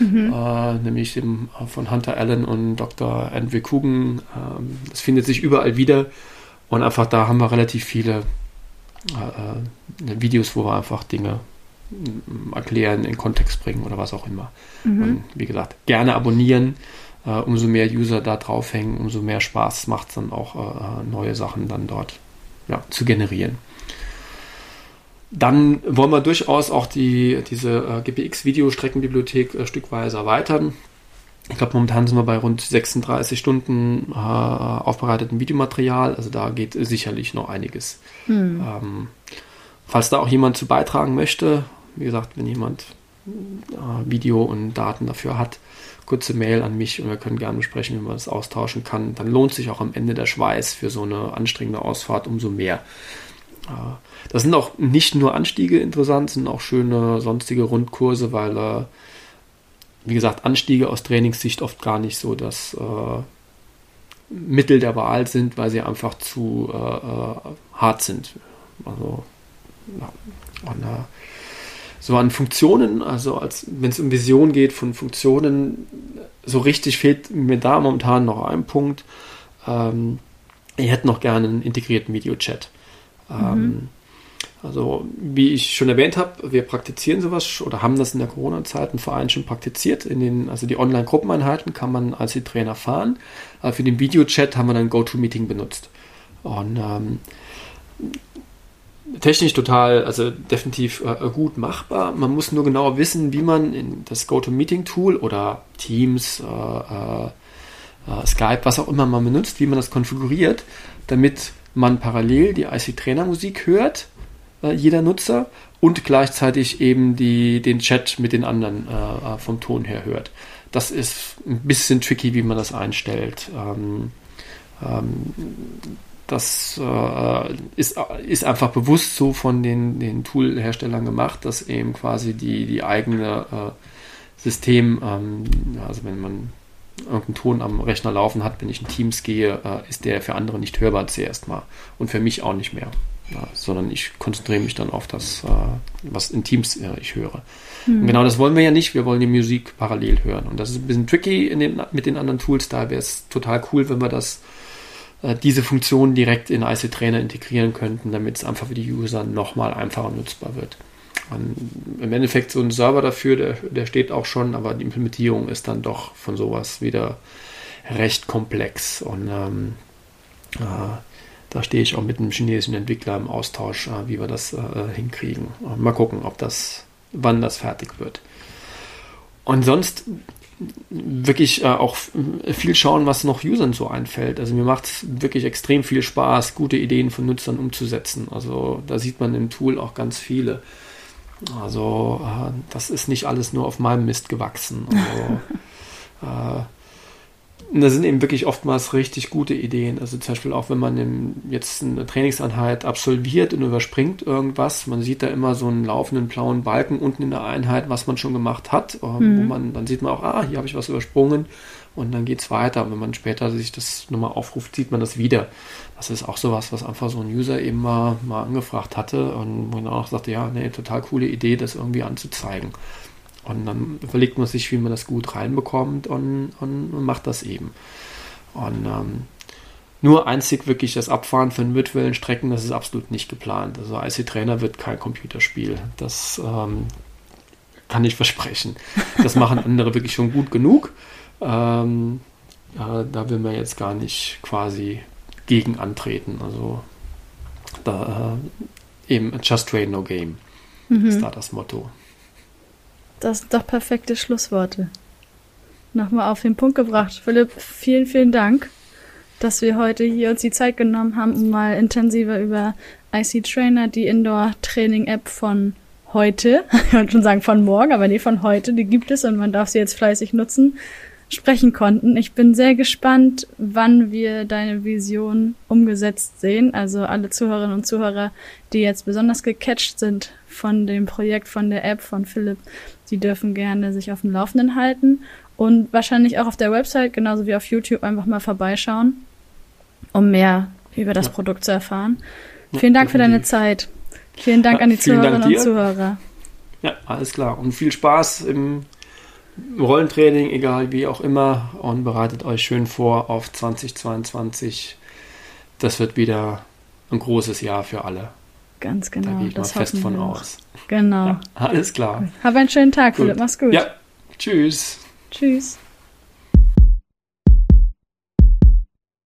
mhm. äh, nämlich dem, äh, von Hunter Allen und Dr. Andrew Coogan. Ähm, das findet sich überall wieder und einfach da haben wir relativ viele äh, äh Videos, wo wir einfach Dinge mm, erklären, in Kontext bringen oder was auch immer. Mhm. Und wie gesagt, gerne abonnieren. Uh, umso mehr User da draufhängen, umso mehr Spaß macht es dann auch, uh, neue Sachen dann dort ja, zu generieren. Dann wollen wir durchaus auch die, diese äh, GPX-Videostreckenbibliothek äh, stückweise erweitern. Ich glaube, momentan sind wir bei rund 36 Stunden äh, aufbereitetem Videomaterial. Also da geht sicherlich noch einiges. Hm. Ähm, falls da auch jemand zu beitragen möchte, wie gesagt, wenn jemand äh, Video und Daten dafür hat, kurze Mail an mich und wir können gerne besprechen, wie man das austauschen kann. Dann lohnt sich auch am Ende der Schweiß für so eine anstrengende Ausfahrt umso mehr. Das sind auch nicht nur Anstiege interessant, sind auch schöne sonstige Rundkurse, weil, äh, wie gesagt, Anstiege aus Trainingssicht oft gar nicht so das äh, Mittel der Wahl sind, weil sie einfach zu äh, äh hart sind. Also, ja. Und, äh, so an Funktionen, also als wenn es um Vision geht von Funktionen, so richtig fehlt mir da momentan noch ein Punkt. Ähm, ich hätte noch gerne einen integrierten Videochat. Ähm, mhm. Also, wie ich schon erwähnt habe, wir praktizieren sowas oder haben das in der Corona-Zeit im Verein schon praktiziert. In den, also die Online-Gruppeneinheiten kann man als die Trainer fahren. Aber für den Videochat haben wir dann GoToMeeting benutzt. Und ähm, technisch total, also definitiv äh, gut machbar. Man muss nur genau wissen, wie man in das GoToMeeting-Tool oder Teams, äh, äh, äh Skype, was auch immer man benutzt, wie man das konfiguriert, damit man parallel die IC-Trainer-Musik hört, äh, jeder Nutzer, und gleichzeitig eben die, den Chat mit den anderen äh, vom Ton her hört. Das ist ein bisschen tricky, wie man das einstellt. Ähm, ähm, das äh, ist, ist einfach bewusst so von den, den Tool-Herstellern gemacht, dass eben quasi die, die eigene äh, System, ähm, also wenn man irgendeinen Ton am Rechner laufen hat, wenn ich in Teams gehe, äh, ist der für andere nicht hörbar zuerst mal und für mich auch nicht mehr. Ja, sondern ich konzentriere mich dann auf das, äh, was in Teams äh, ich höre. Mhm. genau das wollen wir ja nicht. Wir wollen die Musik parallel hören. Und das ist ein bisschen tricky den, mit den anderen Tools. Da wäre es total cool, wenn wir das, diese Funktion direkt in IC Trainer integrieren könnten, damit es einfach für die User nochmal einfacher nutzbar wird. Und Im Endeffekt so ein Server dafür, der, der steht auch schon, aber die Implementierung ist dann doch von sowas wieder recht komplex. Und ähm, äh, da stehe ich auch mit einem chinesischen Entwickler im Austausch, äh, wie wir das äh, hinkriegen. Mal gucken, ob das, wann das fertig wird. Und sonst wirklich äh, auch viel schauen, was noch Usern so einfällt. Also mir macht es wirklich extrem viel Spaß, gute Ideen von Nutzern umzusetzen. Also da sieht man im Tool auch ganz viele. Also äh, das ist nicht alles nur auf meinem Mist gewachsen. Also, äh, da sind eben wirklich oftmals richtig gute Ideen. Also zum Beispiel auch wenn man jetzt eine Trainingseinheit absolviert und überspringt irgendwas, man sieht da immer so einen laufenden blauen Balken unten in der Einheit, was man schon gemacht hat. Ähm, mhm. Wo man, dann sieht man auch, ah, hier habe ich was übersprungen und dann geht es weiter. Und wenn man später sich das nochmal aufruft, sieht man das wieder. Das ist auch sowas, was einfach so ein User eben mal, mal angefragt hatte und wo er auch sagte, ja, nee, total coole Idee, das irgendwie anzuzeigen. Und dann überlegt man sich, wie man das gut reinbekommt und, und macht das eben. Und ähm, nur einzig wirklich das Abfahren von virtuellen Strecken, das ist absolut nicht geplant. Also IC Trainer wird kein Computerspiel. Das ähm, kann ich versprechen. Das machen andere wirklich schon gut genug. Ähm, ja, da will man jetzt gar nicht quasi gegen antreten. Also da äh, eben Just Train No Game mhm. ist da das Motto. Das sind doch perfekte Schlussworte. Nochmal auf den Punkt gebracht. Philipp, vielen, vielen Dank, dass wir heute hier uns die Zeit genommen haben, um mal intensiver über IC Trainer, die Indoor-Training-App von heute, ich wollte schon sagen von morgen, aber nee, von heute, die gibt es und man darf sie jetzt fleißig nutzen, sprechen konnten. Ich bin sehr gespannt, wann wir deine Vision umgesetzt sehen. Also alle Zuhörerinnen und Zuhörer, die jetzt besonders gecatcht sind von dem Projekt, von der App von Philipp, die dürfen gerne sich auf dem Laufenden halten und wahrscheinlich auch auf der Website, genauso wie auf YouTube, einfach mal vorbeischauen, um mehr über das ja. Produkt zu erfahren. Ja, Vielen Dank definitiv. für deine Zeit. Vielen Dank ja, an die Zuhörerinnen und Zuhörer. Ja, alles klar. Und viel Spaß im Rollentraining, egal wie auch immer. Und bereitet euch schön vor auf 2022. Das wird wieder ein großes Jahr für alle. Ganz genau. Da gehe ich das mal fest von aus. Genau. Ja, alles klar. Hab einen schönen Tag, gut. Philipp. Mach's gut. Ja. Tschüss. Tschüss.